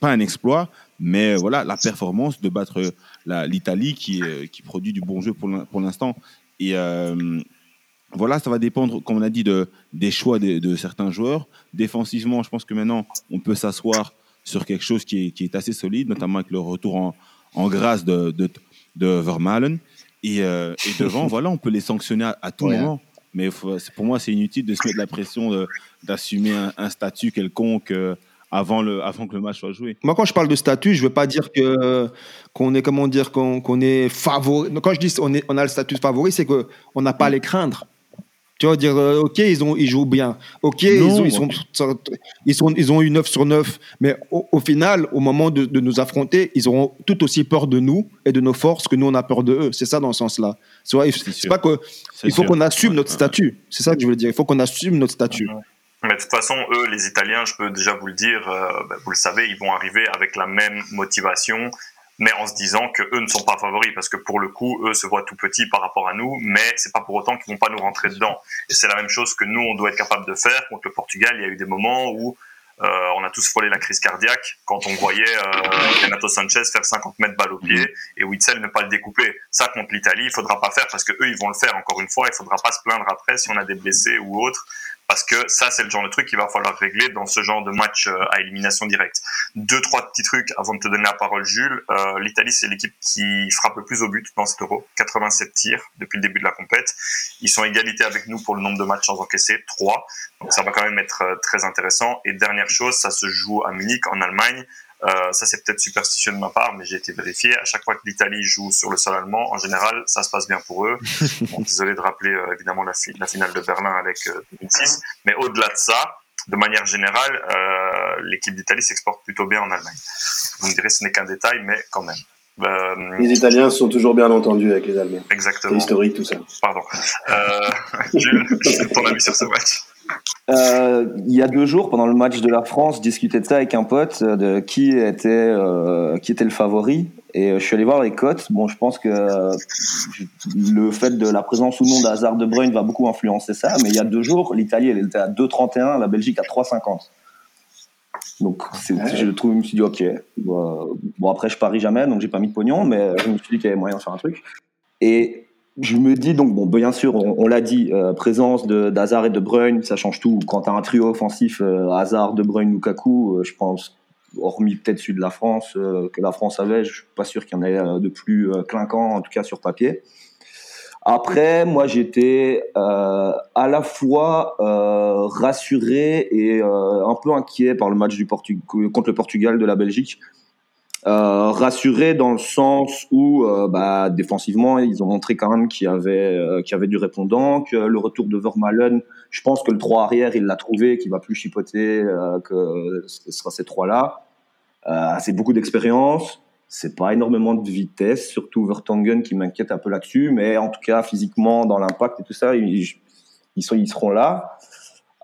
pas un exploit, mais voilà, la performance de battre l'Italie qui, euh, qui produit du bon jeu pour l'instant. Et euh, voilà, ça va dépendre, comme on a dit, de, des choix de certains joueurs. Défensivement, je pense que maintenant, on peut s'asseoir sur quelque chose qui est, qui est, assez solide, notamment avec le retour en, en grâce de, de, de Vermalen. Et, euh, et devant, (laughs) voilà, on peut les sanctionner à, à tout ouais. moment. Mais faut, pour moi, c'est inutile de se mettre la pression d'assumer un, un, statut quelconque euh, avant, le, avant que le match soit joué. Moi, quand je parle de statut, je veux pas dire que qu'on est comment dire qu'on qu'on est favori. Quand je dis on, est, on a le statut favori, c'est que on n'a pas à les craindre. Tu vas dire, euh, ok, ils, ont, ils jouent bien. Ok, ils, ont, ils, sont, ils, sont, ils ont eu 9 sur 9. Mais au, au final, au moment de, de nous affronter, ils auront tout aussi peur de nous et de nos forces que nous, on a peur de eux. C'est ça dans ce sens-là. C'est pas que, il faut qu'on assume notre statut. C'est ça que je veux dire. Il faut qu'on assume notre statut. Mais de toute façon, eux, les Italiens, je peux déjà vous le dire, euh, ben, vous le savez, ils vont arriver avec la même motivation, mais en se disant que eux ne sont pas favoris, parce que pour le coup, eux se voient tout petits par rapport à nous, mais c'est pas pour autant qu'ils vont pas nous rentrer dedans. Et c'est la même chose que nous, on doit être capable de faire. Contre le Portugal, il y a eu des moments où euh, on a tous frôlé la crise cardiaque quand on voyait euh, Renato Sanchez faire 50 mètres balle au pied et Witzel ne pas le découper. Ça, contre l'Italie, il faudra pas faire parce que eux, ils vont le faire encore une fois. Il faudra pas se plaindre après si on a des blessés ou autres parce que ça, c'est le genre de truc qu'il va falloir régler dans ce genre de match euh, à élimination directe. Deux, trois petits trucs avant de te donner la parole, Jules. Euh, L'Italie, c'est l'équipe qui frappe le plus au but dans cet euro. 87 tirs depuis le début de la compète. Ils sont égalité avec nous pour le nombre de matchs sans encaisser, 3. Donc ça va quand même être euh, très intéressant. Et dernière chose, ça se joue à Munich, en Allemagne. Euh, ça, c'est peut-être superstitieux de ma part, mais j'ai été vérifié. À chaque fois que l'Italie joue sur le sol allemand, en général, ça se passe bien pour eux. (laughs) Bon, désolé de rappeler euh, évidemment la, fi- la finale de Berlin avec euh, 2006. Mais au-delà de ça, de manière générale, euh, l'équipe d'Italie s'exporte plutôt bien en Allemagne. Vous me direz, ce n'est qu'un détail, mais quand même. Euh, Les Italiens sont toujours bien entendus avec les Allemands. C'est exactement. historique tout ça. Pardon. Euh, Jules, ton avis sur ce match Euh, il y a deux jours, pendant le match de la France, je discutais de ça avec un pote, euh, de qui était, euh, qui était le favori. Et je suis allé voir les cotes. Bon, je pense que le fait de la présence ou non d'Hazard de Bruyne va beaucoup influencer ça. Mais il y a deux jours, l'Italie, elle était à 2,31, la Belgique à 3,50. Donc, je le trouve, je me suis dit, ok. Bon, bon, après, je parie jamais, donc j'ai pas mis de pognon, mais je me suis dit qu'il y avait moyen de faire un truc. Et je me dis donc, bon, bien sûr, on, l'a dit, euh, présence d'Hazard et de Bruyne, ça change tout. Quand tu as un trio offensif, euh, Hazard, De Bruyne, Lukaku, euh, je pense, hormis peut-être celui de la France, euh, que la France avait, je suis pas sûr qu'il y en ait euh, de plus euh, clinquant, en tout cas sur papier. Après, moi, j'étais à la fois rassuré et un peu inquiet par le match du contre le Portugal de la Belgique. Euh, rassuré dans le sens où, euh, bah, défensivement, ils ont montré quand même qu'il y avait, euh, qu'il y avait du répondant, que le retour de Vermaelen, je pense que le 3 arrière, il l'a trouvé, qu'il va plus chipoter, euh, que ce sera ces trois-là. Euh, c'est beaucoup d'expérience. C'est pas énormément de vitesse, surtout Vertonghen qui m'inquiète un peu là-dessus, mais en tout cas physiquement dans l'impact et tout ça, ils, ils sont, ils seront là.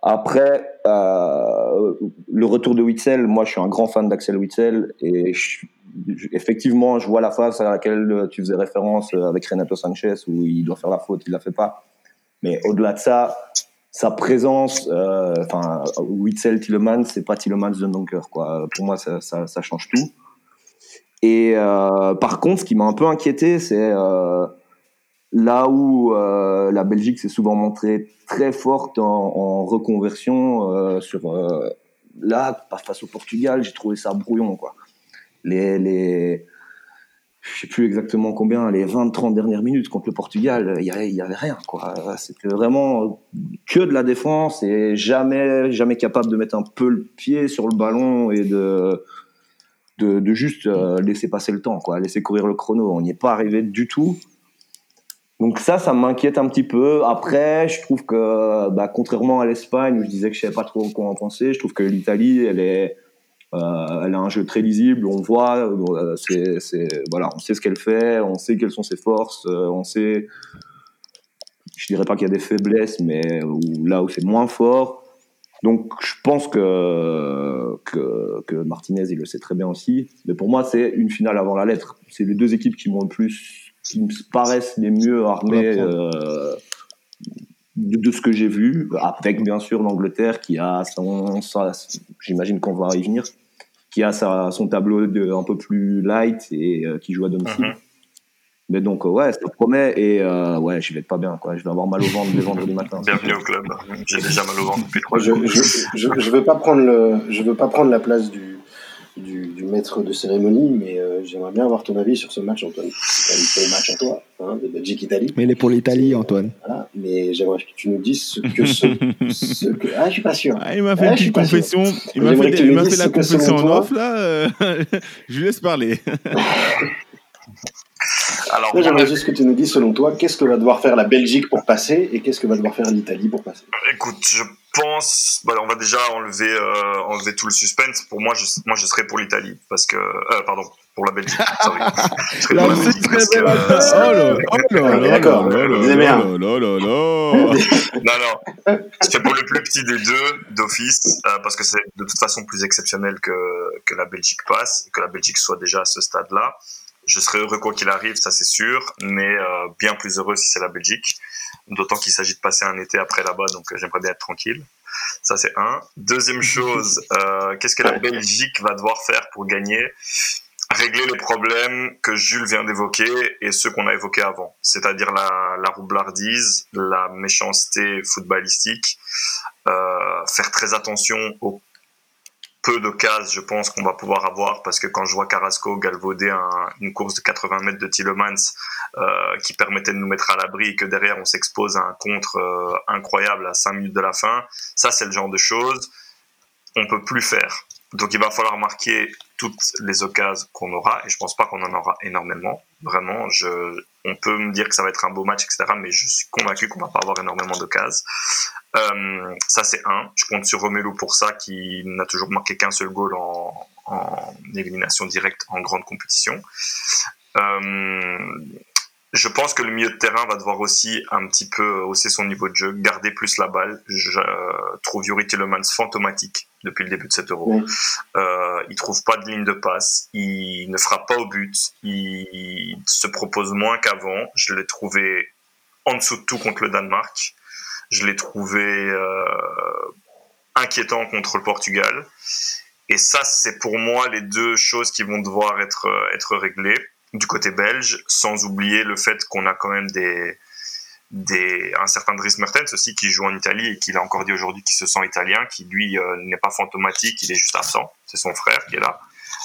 Après, euh, le retour de Witzel, moi je suis un grand fan d'Axel Witzel et je- effectivement, je vois la phase à laquelle tu faisais référence avec Renato Sanchez où il doit faire la faute, il la fait pas. Mais au-delà de ça, sa présence, euh, enfin Witzel Tilleman, c'est pas Tilleman de Donker quoi. Pour moi, ça, ça, ça change tout. Et euh, par contre, ce qui m'a un peu inquiété, c'est euh, là où euh, la Belgique s'est souvent montrée très forte en, reconversion euh, sur euh, là face au Portugal, j'ai trouvé ça brouillon quoi. Les je sais plus exactement combien, les 20-30 dernières minutes contre le Portugal, il y avait, rien quoi. C'était vraiment que de la défense et jamais jamais capable de mettre un peu le pied sur le ballon et de de, de juste laisser passer le temps, quoi, laisser courir le chrono. On n'y est pas arrivé du tout. Donc ça, ça m'inquiète un petit peu. Après, je trouve que, bah, contrairement à l'Espagne, où je disais que je savais pas trop quoi en penser, je trouve que l'Italie, elle est, euh, elle a un jeu très lisible. On voit, euh, c'est, c'est, voilà, on sait ce qu'elle fait, on sait quelles sont ses forces, euh, on sait. Je dirais pas qu'il y a des faiblesses, mais là où c'est moins fort. Donc, je pense que, que, que Martinez, il le sait très bien aussi. Mais pour moi, c'est une finale avant la lettre. C'est les deux équipes qui m'ont le plus, qui me paraissent les mieux armées euh, de, de, ce que j'ai vu. Avec, bien sûr, l'Angleterre qui a son, j'imagine qu'on va y venir, qui a sa, son tableau de, un peu plus light et euh, qui joue à domicile. Mm -hmm. Mais donc, ouais, ça promet et euh, ouais, je vais être pas bien, quoi. Je vais avoir mal au ventre dès vendredi matin. Bienvenue au club. J'ai déjà mal au ventre depuis trois jours. Je, je, je, je, veux pas prendre le, je veux pas prendre la place du, du, du maître de cérémonie, mais euh, euh, j'aimerais bien avoir ton avis sur ce match, Antoine. C'est ton match à toi, hein, de Belgique-Italie. Mais il est pour l'Italie, Antoine. Voilà. Mais j'aimerais que tu nous dises ce que ce, (laughs) ce que. Ah, je suis pas sûr. Ah, il m'a fait Ah, une petite confession. Il m'a fait, il fait la confession en toi- off, là. euh, (laughs) je lui laisse parler. (laughs) Alors, Moi, on j'aimerais juste que tu nous dises, selon toi, qu'est-ce que va devoir faire la Belgique pour passer et qu'est-ce que va devoir faire l'Italie pour passer? Écoute, je pense, bah, on va déjà enlever, euh, enlever tout le suspense. Pour moi, je, moi, je serais pour l'Italie parce que, euh, pardon, pour la Belgique. (laughs) Serais La que, révélation. Oh (laughs) là, là là D'accord, là là vous aimez là un. là là là. non, non. Je fais pour le plus petit des deux d'office euh, parce que c'est de toute façon plus exceptionnel que, que la Belgique passe et que la Belgique soit déjà à ce stade-là. Je serais heureux quoi qu'il arrive, ça c'est sûr, mais euh, bien plus heureux si c'est la Belgique. D'autant qu'il s'agit de passer un été après là-bas, donc euh, j'aimerais bien être tranquille. Ça c'est un. Deuxième (laughs) chose, euh, qu'est-ce que la Belgique va devoir faire pour gagner? Régler les problèmes que Jules vient d'évoquer et ceux qu'on a évoqués avant, c'est-à-dire la, la roublardise, la méchanceté footballistique, euh, faire très attention aux peu d'occasions, je pense, qu'on va pouvoir avoir, parce que quand je vois Carrasco galvauder un- une course de 80 mètres de Tillemans euh, qui permettait de nous mettre à l'abri et que derrière on s'expose à un contre euh, incroyable à 5 minutes de la fin, ça c'est le genre de choses on peut plus faire. Donc il va falloir marquer toutes les occasions qu'on aura, et je pense pas qu'on en aura énormément. Vraiment, je, on peut me dire que ça va être un beau match, etc., mais je suis convaincu qu'on va pas avoir énormément d'occasions. Euh, ça c'est un. Je compte sur Romelu pour ça, qui n'a toujours marqué qu'un seul goal en, élimination directe en grande compétition. Euh, je pense que le milieu de terrain va devoir aussi un petit peu hausser son niveau de jeu, garder plus la balle. Je euh, trouve Yuri Tillemans fantomatique depuis le début de cet euro. Oui. Euh, il trouve pas de ligne de passe, il ne frappe pas au but, il se propose moins qu'avant. Je l'ai trouvé en dessous de tout contre le Danemark. Je l'ai trouvé euh, inquiétant contre le Portugal. Et ça, c'est pour moi les deux choses qui vont devoir être, euh, être réglées du côté belge, sans oublier le fait qu'on a quand même des, des, un certain Dries Mertens aussi qui joue en Italie et qui l'a encore dit aujourd'hui qu'il se sent italien, qui lui euh, n'est pas fantomatique, il est juste absent. C'est son frère qui est là.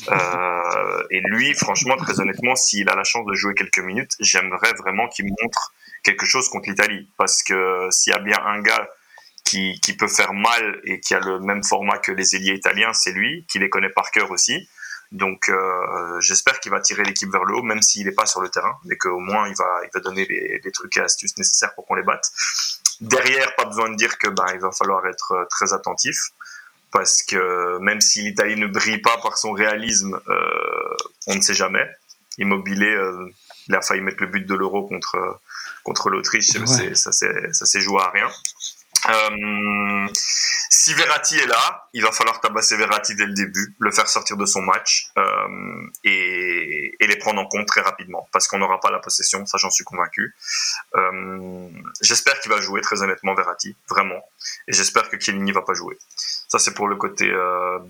Euh, et lui, franchement, très honnêtement, s'il a la chance de jouer quelques minutes, j'aimerais vraiment qu'il montre quelque chose contre l'Italie. Parce que s'il y a bien un gars qui, qui peut faire mal et qui a le même format que les ailiers italiens, c'est lui, qui les connaît par cœur aussi. Donc euh, j'espère qu'il va tirer l'équipe vers le haut, même s'il n'est pas sur le terrain, mais qu'au moins il va, il va donner les, les trucs et astuces nécessaires pour qu'on les batte. Derrière, pas besoin de dire que ben, il va falloir être euh, très attentif, parce que même si l'Italie ne brille pas par son réalisme, euh, on ne sait jamais. Immobilier, euh, il a failli mettre le but de l'euro contre, contre l'Autriche, Ouais. ça s'est joué à rien. Euh, si Verratti est là, il va falloir tabasser Verratti dès le début, le faire sortir de son match euh, et, les prendre en compte très rapidement parce qu'on n'aura pas la possession, ça j'en suis convaincu. Euh, j'espère qu'il va jouer très honnêtement Verratti, vraiment, et j'espère que Chiellini va pas jouer. Ça c'est pour le côté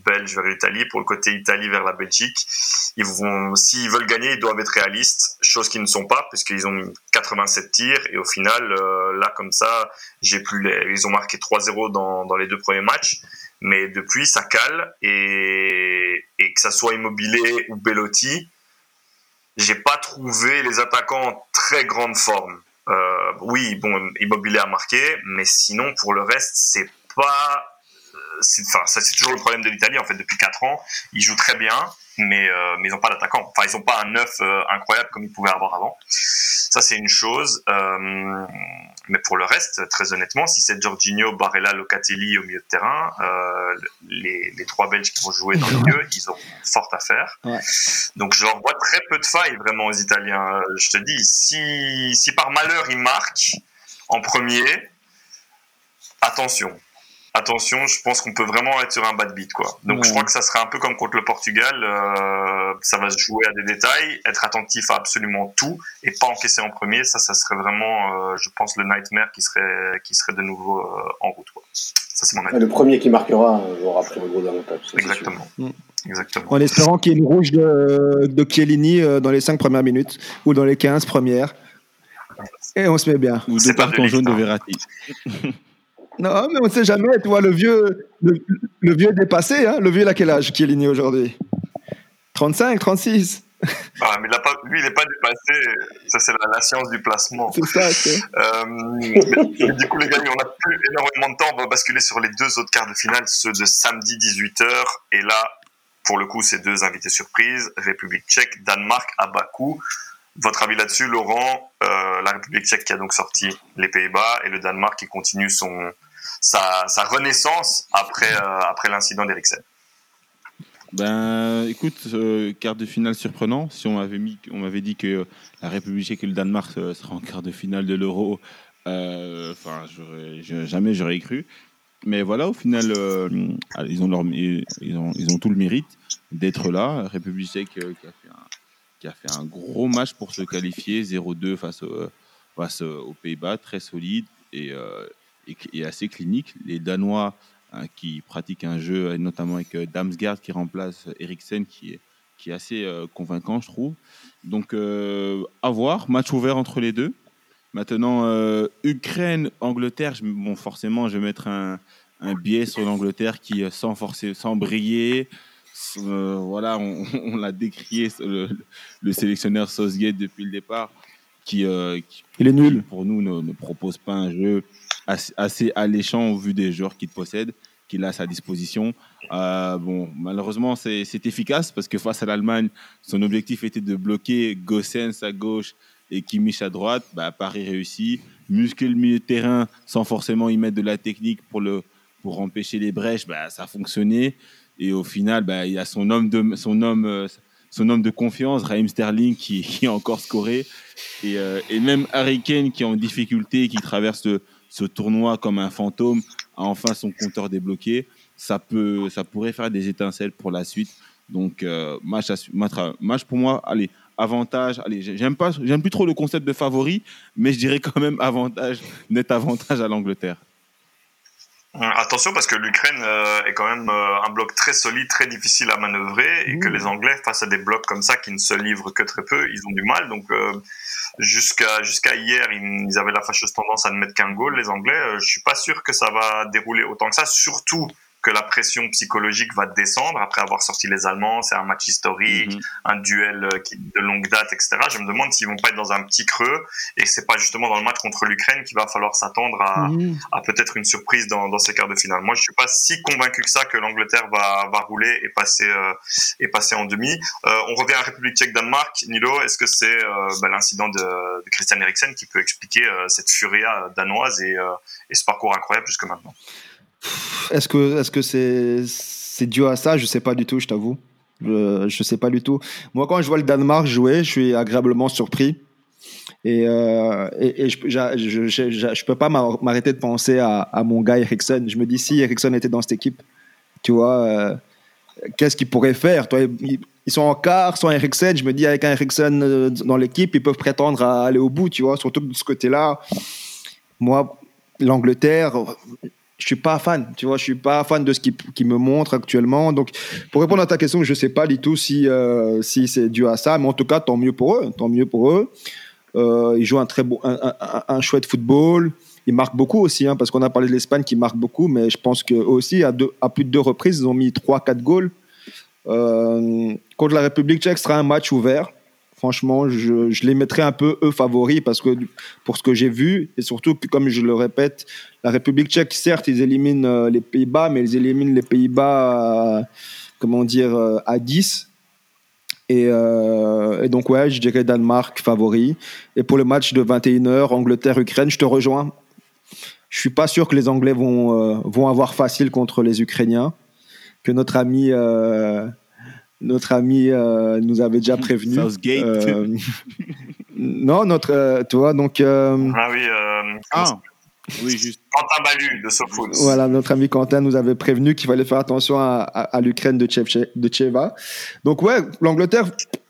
belge vers l'Italie, pour le côté Italie vers la Belgique. S'ils veulent gagner, ils doivent être réalistes, chose qu'ils ne sont pas puisqu'ils ont mis 87 tirs et au final là comme ça, j'ai plus les, ils ont marqué 3-0 dans, les deux premiers matchs, mais depuis ça cale et, que ça soit Immobilier ou Bellotti, j'ai pas trouvé les attaquants en très grande forme. Euh, oui, bon, Immobilier a marqué, mais sinon pour le reste c'est pas enfin ça c'est toujours le problème de l'Italie en fait depuis 4 ans ils jouent très bien mais euh, mais ils n'ont pas d'attaquant. Enfin ils n'ont pas un neuf euh, incroyable comme ils pouvaient avoir avant. Ça c'est une chose euh, mais pour le reste très honnêtement si c'est Jorginho Barella Locatelli au milieu de terrain les, les trois Belges qui vont jouer dans le milieu ils auront fort à faire. Ouais. donc je leur vois très peu de failles vraiment aux Italiens. Je te dis si si par malheur ils marquent en premier attention attention, je pense qu'on peut vraiment être sur un bad beat, quoi. Donc Ouais. je crois que ça sera un peu comme contre le Portugal, euh, ça va se jouer à des détails, être attentif à absolument tout et pas encaisser en premier. Ça, ça serait vraiment, euh, je pense, le nightmare qui serait, qui serait de nouveau euh, en route, quoi. Ça, c'est mon avis. Le premier qui marquera aura pris un gros avantage. Exactement. Mm. Exactement. En espérant qu'il y ait une rouge de, de Chiellini dans les 5 premières minutes ou dans les 15 premières. Et on se met bien. Ou C'est deux cartons jaunes de hein. Verratti. (laughs) Non, mais on ne sait jamais. Tu vois, le vieux, le, le vieux est dépassé. Hein, le vieux, il a quel âge, Chiellini, aujourd'hui? 35, 36 Ah, mais il a pas, lui, il n'est pas dépassé. Ça, c'est la, la, science du placement. C'est ça, euh, mais, Du coup, les gars, on n'a plus énormément de temps. On va basculer sur les deux autres quarts de finale, ceux de samedi 18h. Et là, pour le coup, c'est deux invités surprises République tchèque, Danemark à Bakou. Votre avis là-dessus, Laurent? Euh, La République tchèque qui a donc sorti les Pays-Bas et le Danemark qui continue son, sa, sa renaissance après, euh, après l'incident d'Eriksen. Ben, écoute, euh, quart de finale surprenant. Si on m'avait dit que la République tchèque et le Danemark euh, seraient en quart de finale de l'Euro, euh, jamais j'aurais cru. Mais voilà, au final, ils ont tout le mérite d'être là. République tchèque qui a, fait un, qui a fait un gros match pour se qualifier, 0-2 face, face aux Pays-Bas, très solide et, et, et assez clinique. Les Danois Hein, qui pratique un jeu, notamment avec euh, Damsgaard qui remplace Eriksen, qui est, qui est assez euh, convaincant, je trouve. Donc, euh, à voir, match ouvert entre les deux. Maintenant, Ukraine-Angleterre, bon, forcément, je vais mettre un, un biais sur l'Angleterre qui, sans, forcer, sans briller, voilà, (laughs) on, l'a décrié, le, le, sélectionneur Southgate depuis le départ, qui, il est nul. pour nous ne, ne, propose pas un jeu assez, alléchant au vu des joueurs qu'il possède, qu'il a à sa disposition. Euh, bon, malheureusement, c'est efficace parce que face à l'Allemagne, son objectif était de bloquer Gossens à gauche et Kimmich à droite. Bah, Paris réussit. Muscle le milieu de terrain sans forcément y mettre de la technique pour, le, pour empêcher les brèches. Bah, ça a fonctionné. Et au final, bah, il y a son homme de, son homme, euh, son homme de confiance, Raheem Sterling, qui, qui a encore scoré. Et, euh, et même Harry Kane, qui est en difficulté, qui traverse le, ce tournoi comme un fantôme a enfin son compteur débloqué. Ça, peut, ça pourrait faire des étincelles pour la suite. Donc, euh, match, match, pour moi, allez, avantage. Allez, j'aime j'aime plus trop le concept de favori, mais je dirais quand même avantage, net avantage à l'Angleterre. Hum, attention parce que l'Ukraine euh, est quand même euh, un bloc très solide, très difficile à manœuvrer et que les Anglais face à des blocs comme ça qui ne se livrent que très peu, ils ont du mal. Donc Jusqu'à jusqu'à hier, ils avaient la fâcheuse tendance à ne mettre qu'un goal, les Anglais. Euh, je suis pas sûr que ça va dérouler autant que ça, surtout que la pression psychologique va descendre après avoir sorti les Allemands. C'est un match historique, mhm. un duel euh, de longue date, etc. Je me demande s'ils vont pas être dans un petit creux et c'est pas justement dans le match contre l'Ukraine qu'il va falloir s'attendre à, mhm. à peut-être une surprise dans, dans, ces quarts de finale. Moi, je suis pas si convaincu que ça que l'Angleterre va, va rouler et passer euh, et passer en demi. Euh, on revient à République Tchèque-Danemark. Nilo, est-ce que c'est euh, bah, l'incident de, de, Christian Eriksen qui peut expliquer euh, cette furia danoise et, et ce parcours incroyable jusque maintenant? Est-ce que est-ce c'est dû à ça? Je sais pas du tout, je t'avoue. Je, je sais pas du tout. Moi, quand je vois le Danemark jouer, je suis agréablement surpris. Et, euh, et, et, je, je, je, je, peux pas m'arrêter de penser à, à, mon gars Ericsson. Je me dis si Ericsson était dans cette équipe, tu vois, euh, qu'est-ce qu'il pourrait faire? Toi, ils, sont en quart sans Ericsson. Je me dis avec un Ericsson euh, dans l'équipe, ils peuvent prétendre à aller au bout, tu vois. Surtout de ce côté-là, moi, l'Angleterre, je suis pas fan, tu vois, je suis pas fan de ce qui, qui me montre actuellement. Donc, pour répondre à ta question, je sais pas du tout si, euh, si c'est dû à ça, mais en tout cas, tant mieux pour eux, tant mieux pour eux. Euh, ils jouent un très beau, un, chouette football. Ils marquent beaucoup aussi, hein, parce qu'on a parlé de l'Espagne qui marque beaucoup, mais je pense que aussi à plus de deux reprises, ils ont mis 3-4 goals. Euh, contre la République tchèque, ce sera un match ouvert. Franchement, je, les mettrais un peu eux favoris parce que pour ce que j'ai vu et surtout comme je le répète, la République tchèque, certes, ils éliminent euh, les Pays-Bas, mais ils éliminent les Pays-Bas, euh, comment dire, euh, à 10. Et, donc, ouais, je dirais Danemark favori. Et pour le match de 21h, Angleterre-Ukraine, je te rejoins. Je suis pas sûr que les Anglais vont, vont avoir facile contre les Ukrainiens. Que notre ami notre ami euh, nous avait déjà prévenu. Southgate. Euh, (laughs) non, notre, euh, tu vois, donc. ah oui. ah. Oui, juste. Quentin Balu de SoFoot. Voilà, notre ami Quentin nous avait prévenu qu'il fallait faire attention à, à, l'Ukraine de, de Cheva. Donc ouais, l'Angleterre,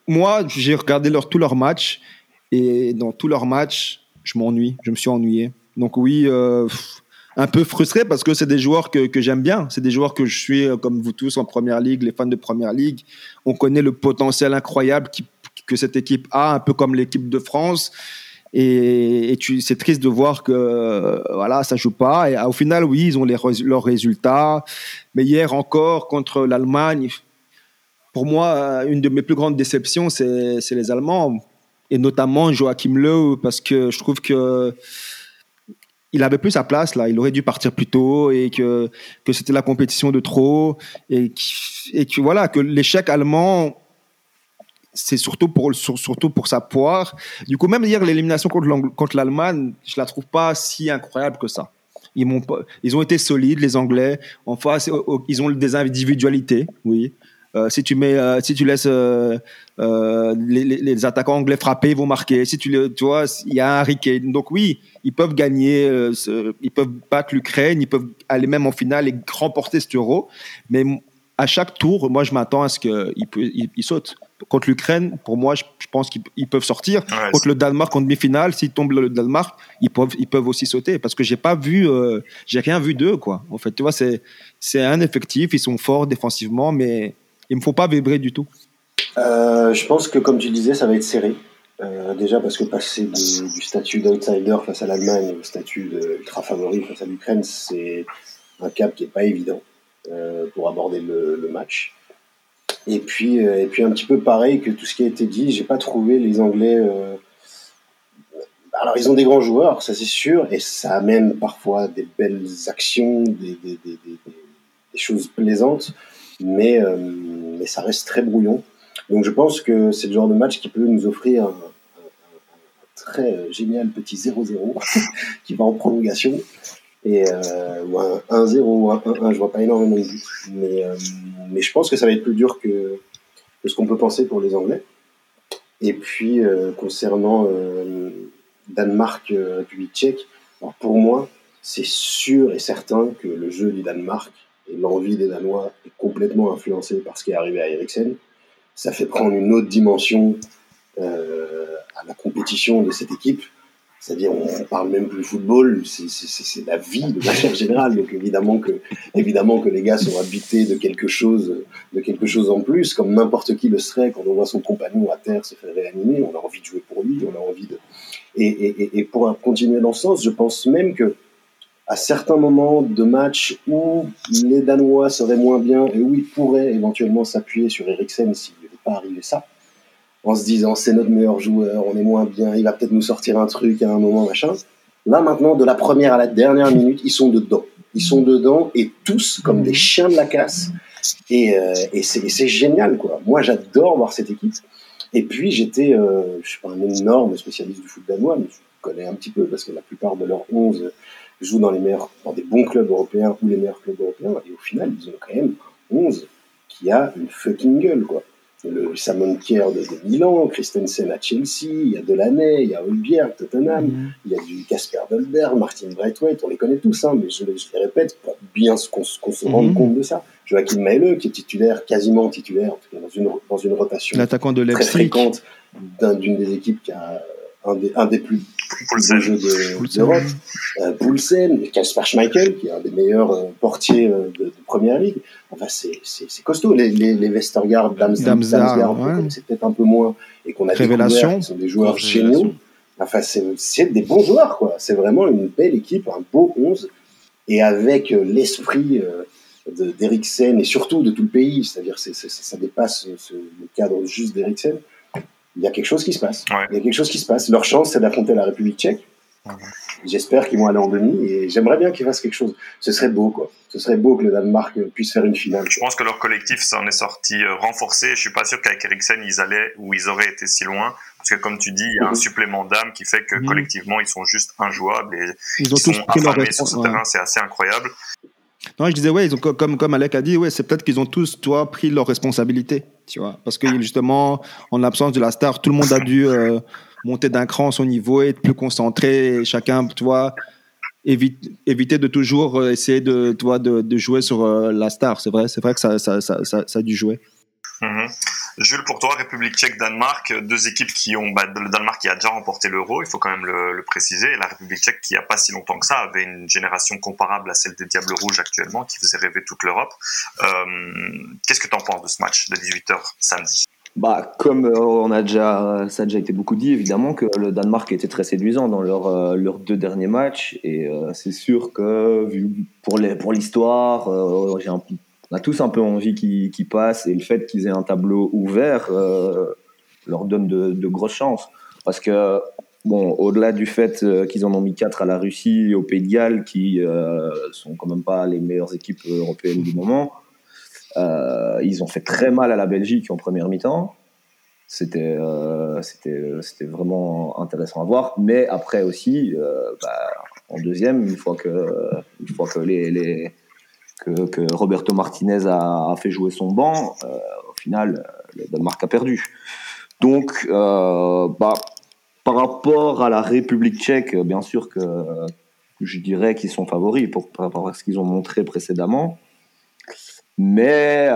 moi, j'ai regardé leur, tous leurs matchs et dans tous leurs matchs, je m'ennuie, je me suis ennuyé. Donc oui, euh, un peu frustré parce que c'est des joueurs que, j'aime bien. C'est des joueurs que je suis, euh, comme vous tous, en première ligue, les fans de première ligue. On connaît le potentiel incroyable que cette équipe a, un peu comme l'équipe de France. Et, c'est triste de voir que euh, voilà, ça joue pas. Et au final, oui, ils ont leurs résultats. Mais hier encore contre l'Allemagne, pour moi, une de mes plus grandes déceptions, c'est les Allemands, et notamment Joachim Löw, parce que je trouve que il avait plus sa place là. Il aurait dû partir plus tôt et que, que c'était la compétition de trop et, que voilà que l'échec allemand c'est surtout pour surtout pour sa poire. Du coup, même hier l'élimination contre l'Allemagne, je la trouve pas si incroyable que ça. Ils m'ont ils ont été solides les Anglais. En face, ils ont des individualités, oui. Euh, si tu mets, euh, si tu laisses euh, les, les, attaquants anglais frapper, ils vont marquer. Si tu, le, tu vois, il y a un Harry Donc oui, ils peuvent gagner, ils peuvent battre l'Ukraine, ils peuvent aller même en finale et remporter cet Euro. Mais à chaque tour, moi, je m'attends à ce qu'ils il, il sautent. Contre l'Ukraine, pour moi, je, pense qu'ils peuvent sortir. contre le Danemark en demi-finale, s'ils tombent le Danemark, ils peuvent, ils peuvent aussi sauter. Parce que j'ai pas vu, j'ai rien vu d'eux, quoi. En fait, tu vois, c'est, c'est un effectif, ils sont forts défensivement, mais il ne faut pas vibrer du tout. Euh, je pense que, comme tu disais, ça va être serré. Euh, déjà parce que passer du statut d'outsider face à l'Allemagne au statut d'ultra favori face à l'Ukraine, c'est un cap qui n'est pas évident euh, pour aborder le, match. Et puis, et puis un petit peu pareil que tout ce qui a été dit, j'ai pas trouvé les Anglais. Alors ils ont des grands joueurs, ça c'est sûr, et ça amène parfois des belles actions, des, choses plaisantes, mais mais ça reste très brouillon. Donc je pense que c'est le genre de match qui peut nous offrir un, très génial petit 0-0 (laughs) qui va en prolongation. Et, euh, ou un 1-0 ou un 1-1, je vois pas énormément de buts. Mais, euh, mais je pense que ça va être plus dur que, ce qu'on peut penser pour les Anglais. Et puis, euh, concernant Danemark, République tchèque, pour moi, c'est sûr et certain que le jeu du Danemark et l'envie des Danois est complètement influencée par ce qui est arrivé à Eriksen. Ça fait prendre une autre dimension euh, à la compétition de cette équipe. C'est-à-dire, on parle même plus football, c'est la vie de manière générale. Donc évidemment que, évidemment que les gars sont habités de quelque chose, de quelque chose en plus, comme n'importe qui le serait quand on voit son compagnon à terre se faire réanimer. On a envie de jouer pour lui, on a envie de. Et, et, et pour continuer dans ce sens, je pense même que à certains moments de match où les Danois seraient moins bien et où ils pourraient éventuellement s'appuyer sur Eriksen s'il ne pas arriver ça, en se disant c'est notre meilleur joueur, on est moins bien, il va peut-être nous sortir un truc à un moment, machin. Là maintenant, de la première à la dernière minute, ils sont dedans. Ils sont dedans et tous comme des chiens de la casse. Et, euh, et c'est génial, quoi. Moi, j'adore voir cette équipe. Et puis, j'étais, euh, je suis pas un énorme spécialiste du foot danois, mais connais un petit peu parce que la plupart de leurs 11 jouent dans les meilleurs, dans des bons clubs européens ou les meilleurs clubs européens, et au final, ils ont quand même un 11 qui a une fucking gueule, quoi. Le Samon Kier de, Milan, Christensen à Chelsea, il y a Delaney, il y a Olbier, Tottenham, mhm. il y a du Casper Dolberg, Martin Braithwaite, on les connaît tous, hein, mais je, les répète pour bien qu'on se rende mhm. compte de ça. Joachim Maele, qui est titulaire, quasiment titulaire, en tout cas dans une, dans une rotation de très fréquente d'une des équipes qui a un des, un des plus beaux jeux d'Europe. De, euh, Poulsen, Kasper Schmeichel, qui est un des meilleurs euh, portiers euh, de, de, Première Ligue. Enfin, c'est costaud. Les, les, les Westergaard, Damsgaard, ouais. c'est peut-être un peu moins, et qu'on a Révélation. découvert, qui sont des joueurs géniaux. Enfin, c'est des bons joueurs, quoi. C'est vraiment une belle équipe, un beau 11, et avec euh, l'esprit d'Eriksen, et surtout de tout le pays, c'est-à-dire ça dépasse ce, le cadre juste d'Eriksen il y a quelque chose qui se passe. Il y a quelque chose qui se passe. Leur chance, c'est d'affronter la République tchèque. J'espère qu'ils vont aller en demi et j'aimerais bien qu'ils fassent quelque chose. Ce serait beau, quoi. Ce serait beau que le Danemark puisse faire une finale. Je pense que leur collectif s'en est sorti euh, renforcé. Je suis pas sûr qu'avec Eriksen, ils allaient ou ils auraient été si loin. Parce que comme tu dis, il y a un mhm. supplément d'âme qui fait que mhm. collectivement, ils sont juste injouables et ils, ont sont affamés sur ce terrain. C'est assez incroyable. Non, je disais, ouais, ils ont, comme, comme Alec a dit, ouais, c'est peut-être qu'ils ont tous, toi, pris leurs responsabilités, tu vois. Parce que justement, en l'absence de la star, tout le monde a dû euh, monter d'un cran son niveau, être plus concentré, chacun, tu éviter de toujours euh, essayer de, de, jouer sur euh, la star. C'est vrai, c'est vrai que ça, ça, ça, ça, a dû jouer. Mhm. Jules, pour toi, République tchèque, Danemark, deux équipes qui ont, bah, le Danemark qui a déjà remporté l'euro, il faut quand même le, préciser, la République tchèque qui, il n'y a pas si longtemps que ça, avait une génération comparable à celle des Diables Rouges actuellement, qui faisait rêver toute l'Europe. Euh, qu'est-ce que tu en penses de ce match de 18h samedi? Bah, comme euh, on a déjà, ça a déjà été beaucoup dit, évidemment que le Danemark était très séduisant dans leurs euh, leurs deux derniers matchs, et c'est sûr que vu pour les pour l'histoire, j'ai un on a tous un peu envie qu'ils passent et le fait qu'ils aient un tableau ouvert euh, leur donne de, grosses chances. Parce que, bon, au-delà du fait euh, qu'ils en ont mis quatre à la Russie et au Pays de Galles, qui euh, sont quand même pas les meilleures équipes européennes du moment, euh, ils ont fait très mal à la Belgique en première mi-temps. C'était c'était vraiment intéressant à voir. Mais après aussi, bah, en deuxième, une fois que, une fois que les que, Roberto Martinez a, fait jouer son banc, euh, au final, euh, le Danemark a perdu. Donc, euh, bah, par rapport à la République tchèque, bien sûr que je dirais qu'ils sont favoris pour, par rapport à ce qu'ils ont montré précédemment. Mais,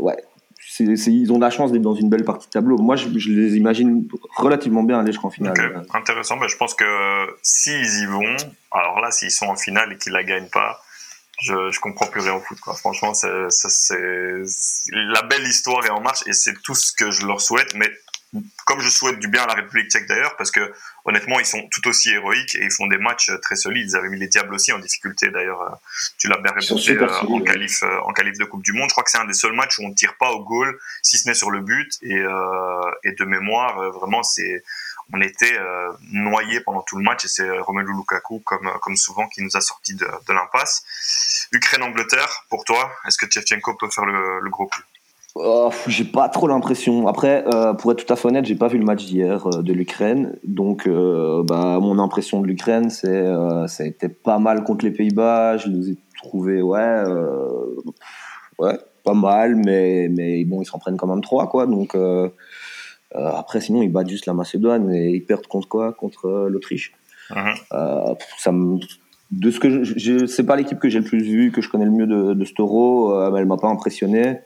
ouais, ils ont la chance d'être dans une belle partie de tableau. Moi, je, les imagine relativement bien aller jusqu'en finale. Ok, intéressant. Ben, je pense que s'ils y vont, alors là, s'ils sont en finale et qu'ils la gagnent pas, je, je comprends plus rien au foot. Quoi. Franchement, c'est, ça, c'est la belle histoire est en marche et c'est tout ce que je leur souhaite. Mais comme je souhaite du bien à la République tchèque d'ailleurs, parce que honnêtement, ils sont tout aussi héroïques et ils font des matchs très solides. Ils avaient mis les Diables aussi en difficulté d'ailleurs. Tu l'as bien répété euh, en qualif, euh, en qualif de Coupe du Monde. Je crois que c'est un des seuls matchs où on ne tire pas au goal, si ce n'est sur le but. Et, euh, et de mémoire, vraiment, c'est on était euh, noyé pendant tout le match et c'est euh, Romelu Lukaku comme euh, comme souvent qui nous a sorti de, l'impasse. Ukraine-Angleterre, pour toi, est-ce que Tchevchenko peut faire le, gros coup? Oh, j'ai pas trop l'impression. Après, euh, pour être tout à fait honnête, j'ai pas vu le match d'hier de l'Ukraine. Donc, bah, mon impression de l'Ukraine, c'est ça a été pas mal contre les Pays-Bas. Je les ai trouvés, ouais, ouais, pas mal, mais, mais bon, ils s'en prennent quand même trois, quoi. Donc, après, sinon, ils battent juste la Macédoine et ils perdent contre quoi? Contre euh, l'Autriche. Mhm. Euh, ça me- de ce que je, je c'est pas l'équipe que j'ai le plus vu, que je connais le mieux de, de Euro, euh, mais elle m'a pas impressionné.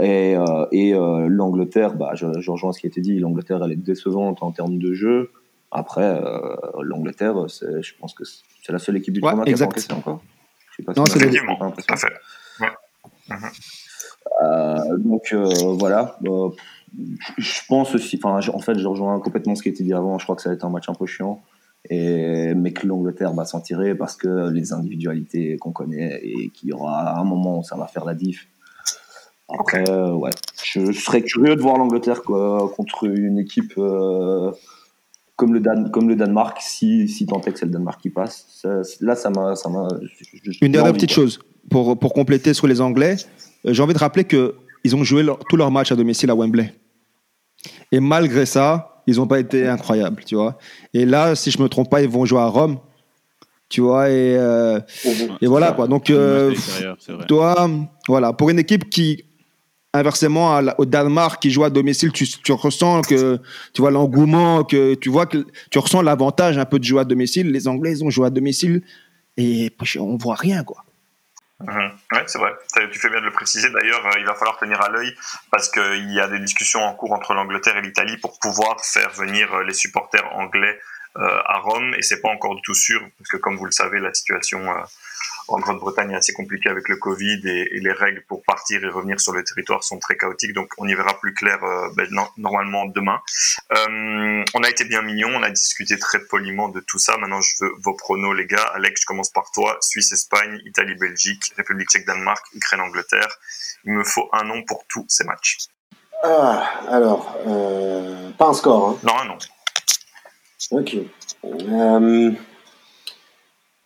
Et, euh, et euh, l'Angleterre, bah, je, je rejoins ce qui a été dit, l'Angleterre elle est décevante en termes de jeu. Après, euh, l'Angleterre, c'est- je pense que c'est la seule équipe du Ouais, tournoi qui a pas exact. encaissé encore. Je sais pas Non, si c'est pas tout à. Euh, donc euh, voilà. Je pense aussi, enfin, en fait, je rejoins complètement ce qui a été dit avant. Je crois que ça va être un match un peu chiant. Et, mais que l'Angleterre va s'en tirer parce que les individualités qu'on connaît et qu'il y aura un moment où ça va faire la diff. Après, euh, ouais, je, je serais curieux de voir l'Angleterre contre une équipe euh, comme, le Dan, comme le Danemark, si, si tant est que c'est le Danemark qui passe. Ça- là, ça m'a. Une dernière envie, petite quoi. chose pour, pour compléter sur les Anglais. euh, J'ai envie de rappeler qu'ils ont joué leur- tous leurs matchs à domicile à Wembley. Et malgré ça, ils n'ont pas été incroyables, tu vois. Et là, si je me trompe pas, ils vont jouer à Rome, tu vois. Et, euh, et voilà quoi. Donc, euh, toi, voilà, pour une équipe qui, inversement à la- au Danemark, qui joue à domicile, tu, tu ressens que, tu vois, l'engouement, que tu vois que tu ressens l'avantage un peu de jouer à domicile. Les Anglais, ils ont joué à domicile et on voit rien, quoi. Mhm. Ouais, c'est vrai. Tu fais bien de le préciser. D'ailleurs, euh, il va falloir tenir à l'œil parce qu'il y a des discussions en cours entre l'Angleterre et l'Italie pour pouvoir faire venir euh, les supporters anglais à Rome. Et c'est pas encore du tout sûr parce que, comme vous le savez, la situation euh, en Grande-Bretagne est assez compliquée avec le Covid et, et les règles pour partir et revenir sur le territoire sont très chaotiques. Donc, on y verra plus clair euh, ben, no- normalement demain. Euh, on a été bien mignons, on a discuté très poliment de tout ça. Maintenant, je veux vos pronos, les gars. Alex, je commence par toi. Suisse, Espagne, Italie, Belgique, République tchèque, Danemark, Ukraine, Angleterre. Il me faut un nom pour tous ces matchs. Ah, alors, euh, pas un score, hein. Non, un nom. Ok. Euh,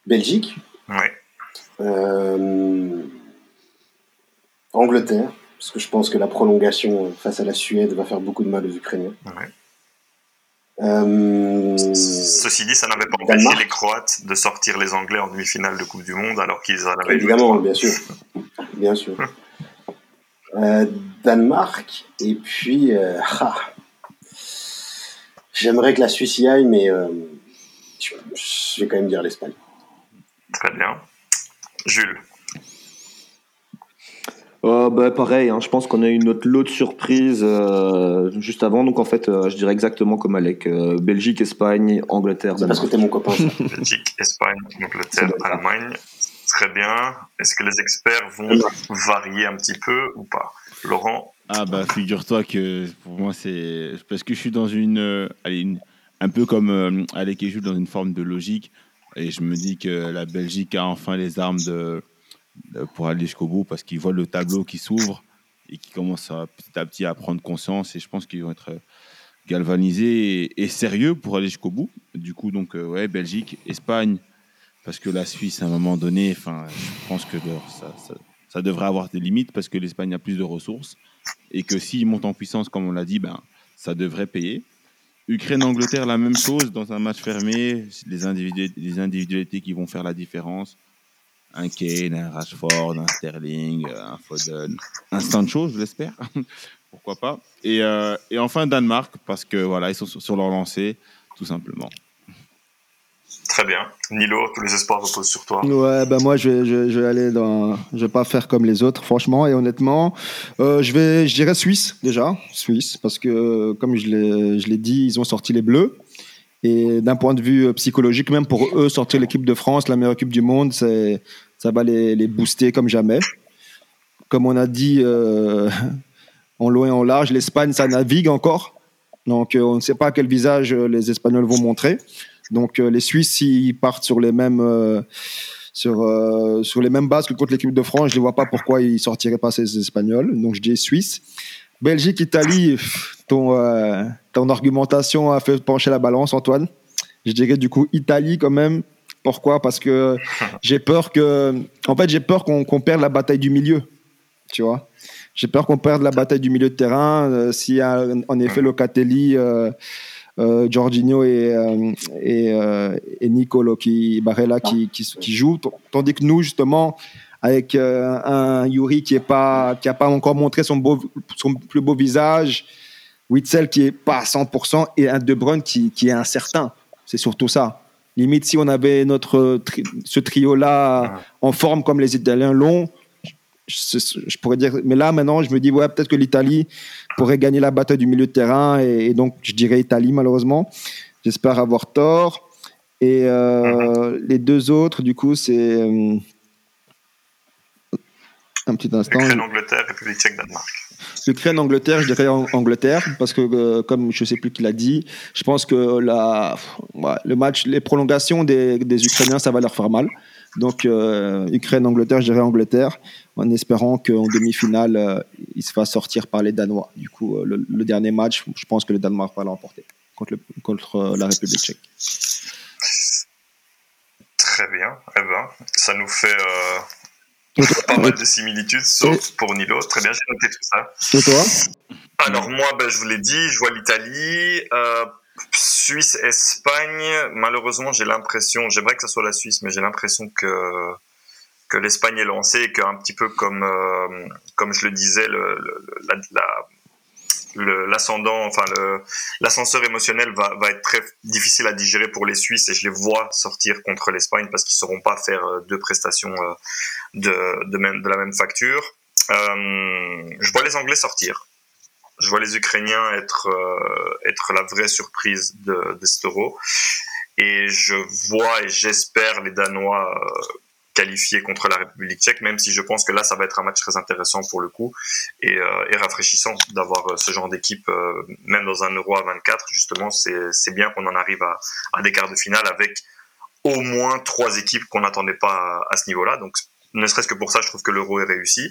Belgique, Ouais. euh, Angleterre, parce que je pense que la prolongation face à la Suède va faire beaucoup de mal aux Ukrainiens. ouais. Euh, Ceci dit, ça n'avait pas empêché les Croates de sortir les Anglais en demi-finale de Coupe du Monde alors qu'ils en avaient Évidemment, bien sûr. Bien sûr. (laughs) Euh, Danemark, et puis. ah. J'aimerais que la Suisse y aille, mais euh, je, vais quand même dire l'Espagne. Très bien. Jules. Euh, bah, pareil, hein, je pense qu'on a eu notre lot de surprises euh, juste avant. Donc en fait, euh, je dirais exactement comme Alec. euh, Belgique, Espagne, Angleterre, C'est parce que Danemark. t'es mon copain, ça. Belgique, Espagne, Angleterre. Allemagne. Très bien. Est-ce que les experts vont varier un petit peu ou pas? Laurent Ah bah figure-toi que pour moi c'est parce que je suis dans une, euh, une- un peu comme euh, Alec et Jules dans une forme de logique et je me dis que la Belgique a enfin les armes de euh, pour aller jusqu'au bout parce qu'ils voient le tableau qui s'ouvre et qui commence petit à petit à prendre conscience. Et je pense qu'ils vont être galvanisés et, sérieux pour aller jusqu'au bout. Du coup, donc, ouais, Belgique, Espagne, parce que la Suisse, à un moment donné, enfin, je pense que ça, ça, ça devrait avoir des limites parce que l'Espagne a plus de ressources et que s'ils montent en puissance, comme on l'a dit, ben, ça devrait payer. Ukraine-Angleterre, la même chose, dans un match fermé, les, individualités qui vont faire la différence. Un Kane, un Rashford, un Sterling, un Foden, un Sancho, je l'espère. (laughs) Pourquoi pas. Et, euh, et, enfin Danemark, parce que voilà, sont sur leur lancée, tout simplement. Très bien. Nilo, tous les espoirs reposent sur toi. Ouais, ben moi, je vais, je, vais aller dans. Je vais pas faire comme les autres, franchement et honnêtement. Euh, je vais, je dirais Suisse déjà, Suisse, parce que comme je l'ai, dit, ils ont sorti les Bleus. Et d'un point de vue psychologique, même pour eux, sortir l'équipe de France, la meilleure équipe du monde, ça va les, les booster comme jamais. Comme on a dit euh, (laughs) en long et en large, l'Espagne, ça navigue encore. Donc, euh, on ne sait pas quel visage les Espagnols vont montrer. Donc euh, les Suisses, s'ils partent sur les mêmes euh, sur, euh, sur les mêmes bases que contre l'équipe de France, je ne vois pas pourquoi ils sortiraient pas ces Espagnols. Donc je dis Suisse. Belgique, Italie, ton, ton argumentation a fait pencher la balance, Antoine. Je dirais du coup Italie quand même. Pourquoi? Parce que j'ai peur que, en fait, j'ai peur qu'on perde la bataille du milieu. Tu vois J'ai peur qu'on perde la bataille du milieu de terrain. Y a en effet Locatelli euh, Jorginho et, euh, et, euh, et, Nicolo qui, Barella qui, qui, qui jouent, tandis que nous, justement, avec un Yuri qui n'a pas, qui a pas encore montré son, beau, son plus beau visage, Witzel qui est pas à 100% et un De Bruyne qui, qui est incertain. C'est surtout ça. Limite, si on avait notre ce trio-là en forme comme les Italiens l'ont, je, pourrais dire, mais là maintenant, je me dis, ouais, peut-être que l'Italie pourrait gagner la bataille du milieu de terrain, et, donc je dirais Italie malheureusement. J'espère avoir tort. Et euh, mhm. les deux autres, du coup, c'est euh, un petit instant. Ukraine, Angleterre, République tchèque, Danemark. Ukraine, Angleterre, je dirais Angleterre, parce que euh, comme je ne sais plus qui l'a dit, je pense que la, le match, les prolongations des, des Ukrainiens, ça va leur faire mal. Donc, euh, Ukraine-Angleterre, je dirais Angleterre, en espérant qu'en demi-finale, euh, il se fasse sortir par les Danois. Du coup, euh, le, dernier match, je pense que le Danemark va l'emporter contre, contre la République tchèque. Très bien. Eh ben, ça nous fait pas mal de similitudes, sauf pour Nilo. Très bien, j'ai noté tout ça. Et toi Alors, moi, ben, je vous l'ai dit, je vois l'Italie. Suisse-Espagne, malheureusement, j'ai l'impression, j'aimerais que ce soit la Suisse, mais j'ai l'impression que que l'Espagne est lancée et qu'un petit peu comme euh, comme je le disais, l'ascendant, enfin l'ascenseur émotionnel va, être très difficile à digérer pour les Suisses et je les vois sortir contre l'Espagne parce qu'ils ne sauront pas faire euh, deux prestations euh, de, de, même, de la même facture. je vois les Anglais sortir je vois les Ukrainiens être être la vraie surprise de, de cet Euro. Et je vois et j'espère les Danois qualifiés contre la République tchèque, même si je pense que là, ça va être un match très intéressant pour le coup et, euh, et rafraîchissant d'avoir ce genre d'équipe, même dans un Euro à 24. Justement, c'est bien qu'on en arrive à, à, des quarts de finale avec au moins trois équipes qu'on n'attendait pas à, à ce niveau-là. Donc, ne serait-ce que pour ça, je trouve que l'Euro est réussi.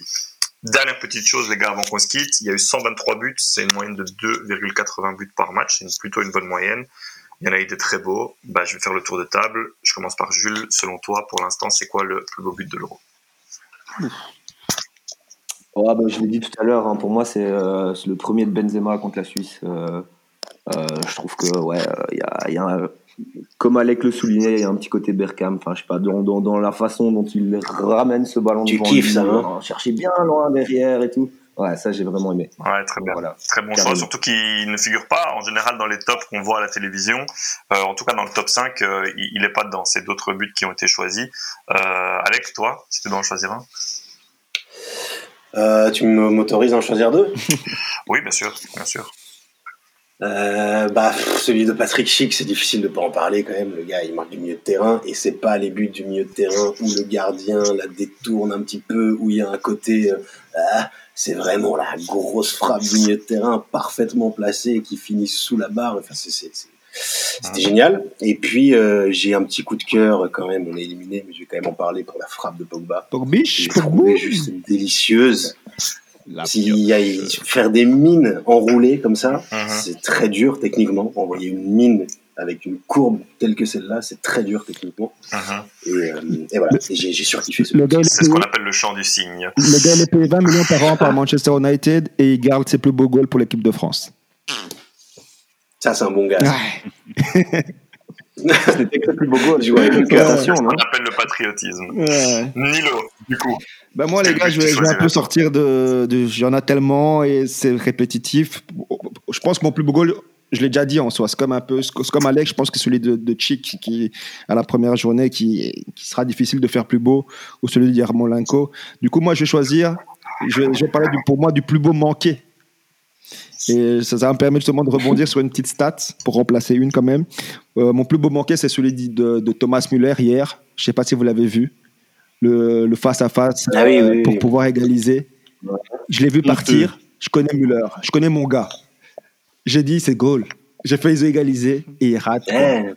Dernière petite chose, les gars, avant qu'on se quitte, il y a eu 123 buts, c'est une moyenne de 2,80 buts par match, c'est plutôt une bonne moyenne. Il y en a eu des très beaux. Bah, je vais faire le tour de table. Je commence par Jules. Selon toi, pour l'instant, c'est quoi le plus beau but de l'Euro? Bah, Je l'ai dit tout à l'heure, hein, pour moi, euh, c'est le premier de Benzema contre la Suisse. Euh, euh, je trouve que ouais, il y a, y a comme Alec le soulignait, il y a un petit côté Berkham. Enfin, je sais pas, dans, dans, dans, la façon dont il ramène ce ballon tu kiffes ça, hein? Chercher bien loin derrière et tout. Ouais, ça j'ai vraiment aimé. Ouais, très bien. Voilà. Très bon choix, surtout qu'il ne figure pas en général dans les tops qu'on voit à la télévision. Euh, en tout cas, dans le top 5, euh, il n'est pas dedans. C'est d'autres buts qui ont été choisis. Euh, Alex, toi, si tu dois en choisir un euh, Tu m'autorises à en choisir deux? (laughs) Oui, bien sûr, bien sûr. Euh, bah, celui de Patrick Schick, c'est difficile de pas en parler quand même. Le gars, il marque du milieu de terrain et c'est pas les buts du milieu de terrain où le gardien la détourne un petit peu, où il y a un côté. Ah, c'est vraiment la grosse frappe du milieu de terrain parfaitement placée qui finit sous la barre. Enfin, c'est C'était génial. Et puis, euh, j'ai un petit coup de cœur quand même. On est éliminé, mais je vais quand même en parler pour la frappe de Pogba. Pogbiche, trouvé juste délicieuse. La y a, faire des mines enroulées comme ça, Mhm. c'est très dur techniquement. Envoyer une mine avec une courbe telle que celle-là, c'est très dur techniquement. Et, euh, et voilà, j'ai surkiffé ce C'est ce qu'on appelle le chant du cygne. le gars, il est payé 20 millions par an par Manchester United et il garde ses plus beaux goals pour l'équipe de France. Ça, c'est un bon gars. Ouais. (laughs) C'était que le plus beau goal. Je joue avec cœur. Attention, Ce qu'on appelle le patriotisme. Ouais. Nilo, du coup. Ben moi, les gars, je vais, tu je vais un peu sortir de. de J'en ai tellement et c'est répétitif. Je pense que mon plus beau goal, je l'ai déjà dit en soi, c'est comme un peu. C'est comme Alex, je pense que celui de, de Chick qui, à la première journée, qui, qui sera difficile de faire plus beau, ou celui de Yarmolenko. Du coup, moi, je vais choisir. Je vais, je vais parler du, pour moi du plus beau manqué. Et ça, ça va me permettre justement de rebondir sur une petite stat pour remplacer une quand même. Euh, mon plus beau manqué, c'est celui de, de Thomas Müller hier. Je ne sais pas si vous l'avez vu. Le le face-à-face Ah oui, euh, oui, oui. pour pouvoir égaliser. Je l'ai vu partir. Je connais Müller. Je connais mon gars. J'ai dit, c'est goal. J'ai fait les égaliser et il rate. Eh.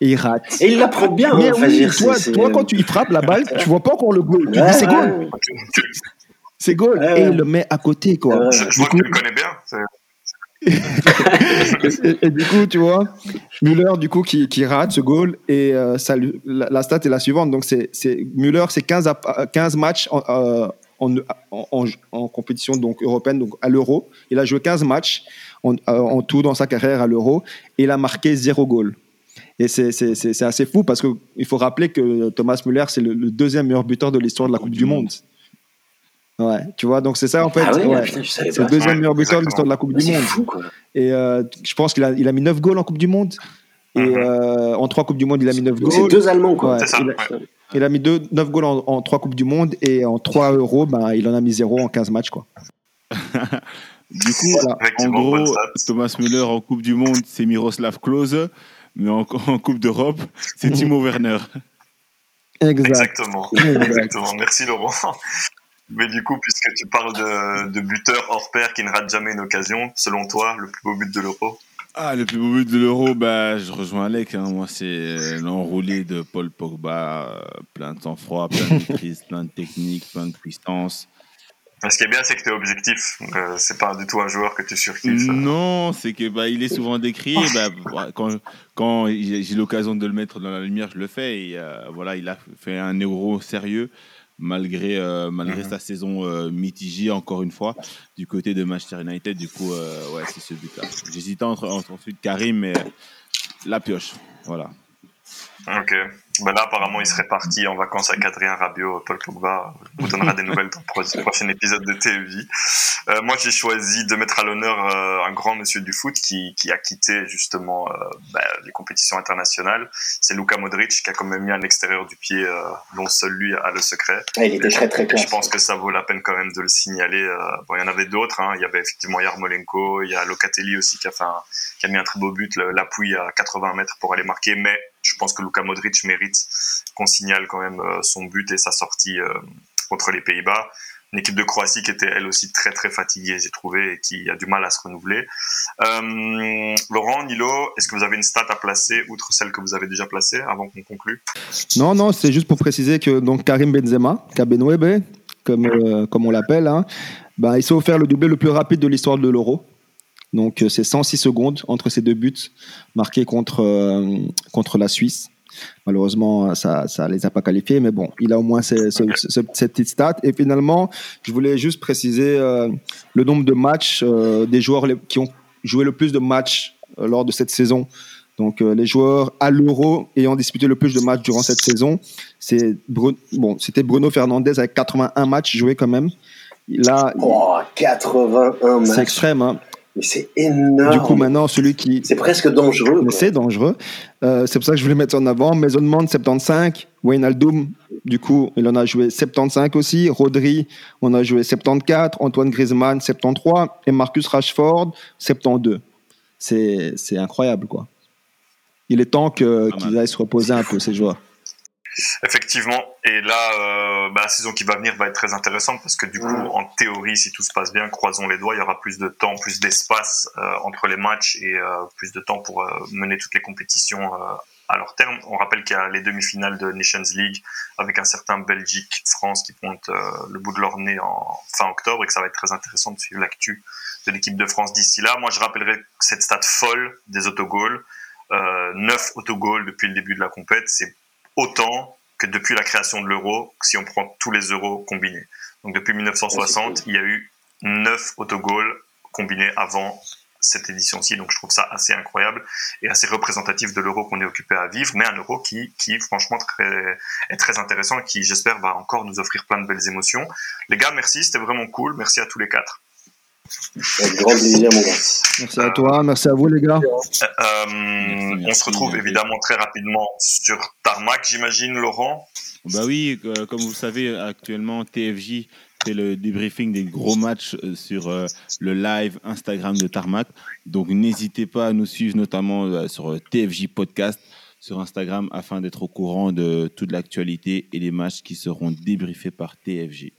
Et il rate. Et il la prend bien. Mais hein, enfin, oui, toi, quand tu y frappes la balle, tu vois pas encore le goal. Tu Ouais, dis, c'est goal. ouais. C'est goal. Ouais, Et il le met à côté, quoi. Ouais. Je, je Du vois coup- que tu le connais bien. (laughs) Et, et du coup, tu vois, Müller, du coup, qui, qui rate ce goal. Et euh, ça la, la stat est la suivante. Donc, c'est, c'est Müller, c'est 15, à- 15 matchs en, euh, en, en, en- en compétition donc, européenne, donc à l'Euro. Il a joué 15 matchs en, euh, en tout dans sa carrière à l'Euro. Et il a marqué zéro goal. Et c'est, assez fou parce qu'il faut rappeler que Thomas Müller, c'est le, le deuxième meilleur buteur de l'histoire de la Coupe du Monde. Ouais, tu vois, donc c'est ça en fait. Ah ouais. C'est le deuxième meilleur buteur de l'histoire de la Coupe du C'est Monde. fou, quoi. Et euh, je pense qu'il a, il a mis 9 goals en Coupe du Monde. Et Mhm. euh, en 3 Coupes du Monde, il a mis 9 Donc, C'est goals. deux Allemands, quoi. Ouais, C'est ça, il, a, ouais. il a mis 2, 9 goals en, en 3 Coupes du Monde et en 3 euros, ben, il en a mis 0 en 15 matchs. Quoi. (laughs) Du coup, Voilà. en gros. Thomas Müller en Coupe du Monde, c'est Miroslav Klose, mais en, en Coupe d'Europe, c'est Timo Werner. Exact. Exactement. (laughs) Exact. Exactement. Merci Laurent. Mais du coup, puisque tu parles de, de buteur hors pair qui ne rate jamais une occasion, selon toi, le plus beau but de l'Euro? Ah, le plus beau but de l'Euro, bah, je rejoins Alec. hein. Moi, c'est euh, l'enroulé de Paul Pogba. euh, plein de sang-froid, plein de maîtrise, (laughs) plein de technique, plein de puissance. Ce qui est bien, c'est que tu es objectif. Euh, c'est pas du tout un joueur que tu surkiffes. Non, c'est que bah, il est souvent décrié. Bah, quand quand j'ai j'ai l'occasion de le mettre dans la lumière, je le fais. Et euh, voilà, il a fait un euro sérieux malgré euh, malgré Mhm. sa saison euh, mitigée encore une fois du côté de Manchester United. Du coup, euh, ouais, c'est ce but-là. J'hésitais entre, entre ensuite Karim et la pioche. Voilà. Ok. Ben là, apparemment, il serait parti en vacances avec Adrien Rabiot. Paul Pogba vous donnera des nouvelles dans le pro- prochain épisode de TEJ. Euh, moi, j'ai choisi de mettre à l'honneur euh, un grand monsieur du foot qui, qui a quitté justement euh, ben, les compétitions internationales. C'est Luka Modric qui a quand même mis à l'extérieur du pied, euh, dont seul lui a le secret. Ah, il était très très classe. je pense que ça vaut la peine quand même de le signaler. euh, Bon, il y en avait d'autres. hein. Il y avait effectivement Yarmolenko, il y a Locatelli aussi qui a, fait un- qui a mis un très beau but, l'appui à 80 mètres pour aller marquer. Mais je pense que Luka Modric mérite qu'on signale quand même euh, son but et sa sortie euh, contre les Pays-Bas. Une équipe de Croatie qui était elle aussi très très fatiguée, j'ai trouvé, et qui a du mal à se renouveler. Euh, Laurent, Nilo, est-ce que vous avez une stat à placer outre celle que vous avez déjà placée avant qu'on conclue? Non, non, c'est juste pour préciser que donc, Karim Benzema, Kabenwebe, comme, comme on l'appelle, hein, ben, il s'est offert le doublé le plus rapide de l'histoire de l'Euro. Donc, euh, c'est 106 secondes entre ces deux buts marqués contre, euh, contre la Suisse. Malheureusement, ça ne les a pas qualifiés, mais bon, il a au moins ce- ce- ce- cette petite stat. Et finalement, je voulais juste préciser euh, le nombre de matchs euh, des joueurs qui ont joué le plus de matchs euh, lors de cette saison. Donc, les joueurs à l'Euro ayant disputé le plus de matchs durant cette saison, c'est bon, c'était Bruno Fernandez avec 81 matchs joués quand même. Là, Oh, 81 c'est matchs. extrême. hein. Mais c'est énorme. Du coup, maintenant, celui qui, C'est presque dangereux. c'est dangereux. Euh, c'est pour ça que je voulais mettre en avant. Mason Mount, 75. Wayne Aldoum, du coup, il en a joué 75 aussi. Rodri, on a joué 74. Antoine Griezmann, 73. Et Marcus Rashford, 72. C'est c'est incroyable, quoi. Il est temps qu'ils aillent se reposer un peu, ces joueurs. Effectivement. Et là, euh, bah, la saison qui va venir va être très intéressante parce que du coup, en théorie, si tout se passe bien, croisons les doigts, il y aura plus de temps, plus d'espace euh, entre les matchs et euh, plus de temps pour mener toutes les compétitions à leur terme. On rappelle qu'il y a les demi-finales de Nations League avec un certain Belgique-France qui pointe le bout de leur nez en fin octobre et que ça va être très intéressant de suivre l'actu de l'équipe de France d'ici là. Moi, je rappellerai cette stat folle des autogols. Euh, 9 autogols depuis le début de la compète, c'est autant que depuis la création de l'euro, si on prend tous les euros combinés. Donc depuis 1960, il y a eu 9 autogols combinés avant cette édition-ci. Donc je trouve ça assez incroyable et assez représentatif de l'euro qu'on est occupé à vivre, mais un euro qui, qui franchement très, est très intéressant et qui, j'espère, va encore nous offrir plein de belles émotions. Les gars, merci, c'était vraiment cool. Merci à tous les quatre. Avec grand plaisir, mon gars. Merci à toi, merci à vous les gars. Euh, euh, Merci, on se retrouve merci. évidemment très rapidement sur Tarmac, j'imagine, Laurent. Bah oui, euh, comme vous le savez, actuellement, TFJ fait le débriefing des gros matchs euh, sur euh, le live Instagram de Tarmac. Donc n'hésitez pas à nous suivre, notamment euh, sur euh, TFJ Podcast sur Instagram, afin d'être au courant de toute l'actualité et les matchs qui seront débriefés par TFJ.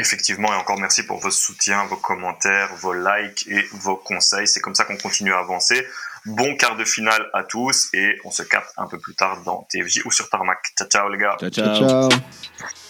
Effectivement, et encore merci pour vos soutiens, vos commentaires, vos likes et vos conseils. C'est comme ça qu'on continue à avancer. Bon quart de finale à tous et on se capte un peu plus tard dans TFJ ou sur Tarmac. Ciao, ciao les gars. Ciao, Ciao, ciao. ciao.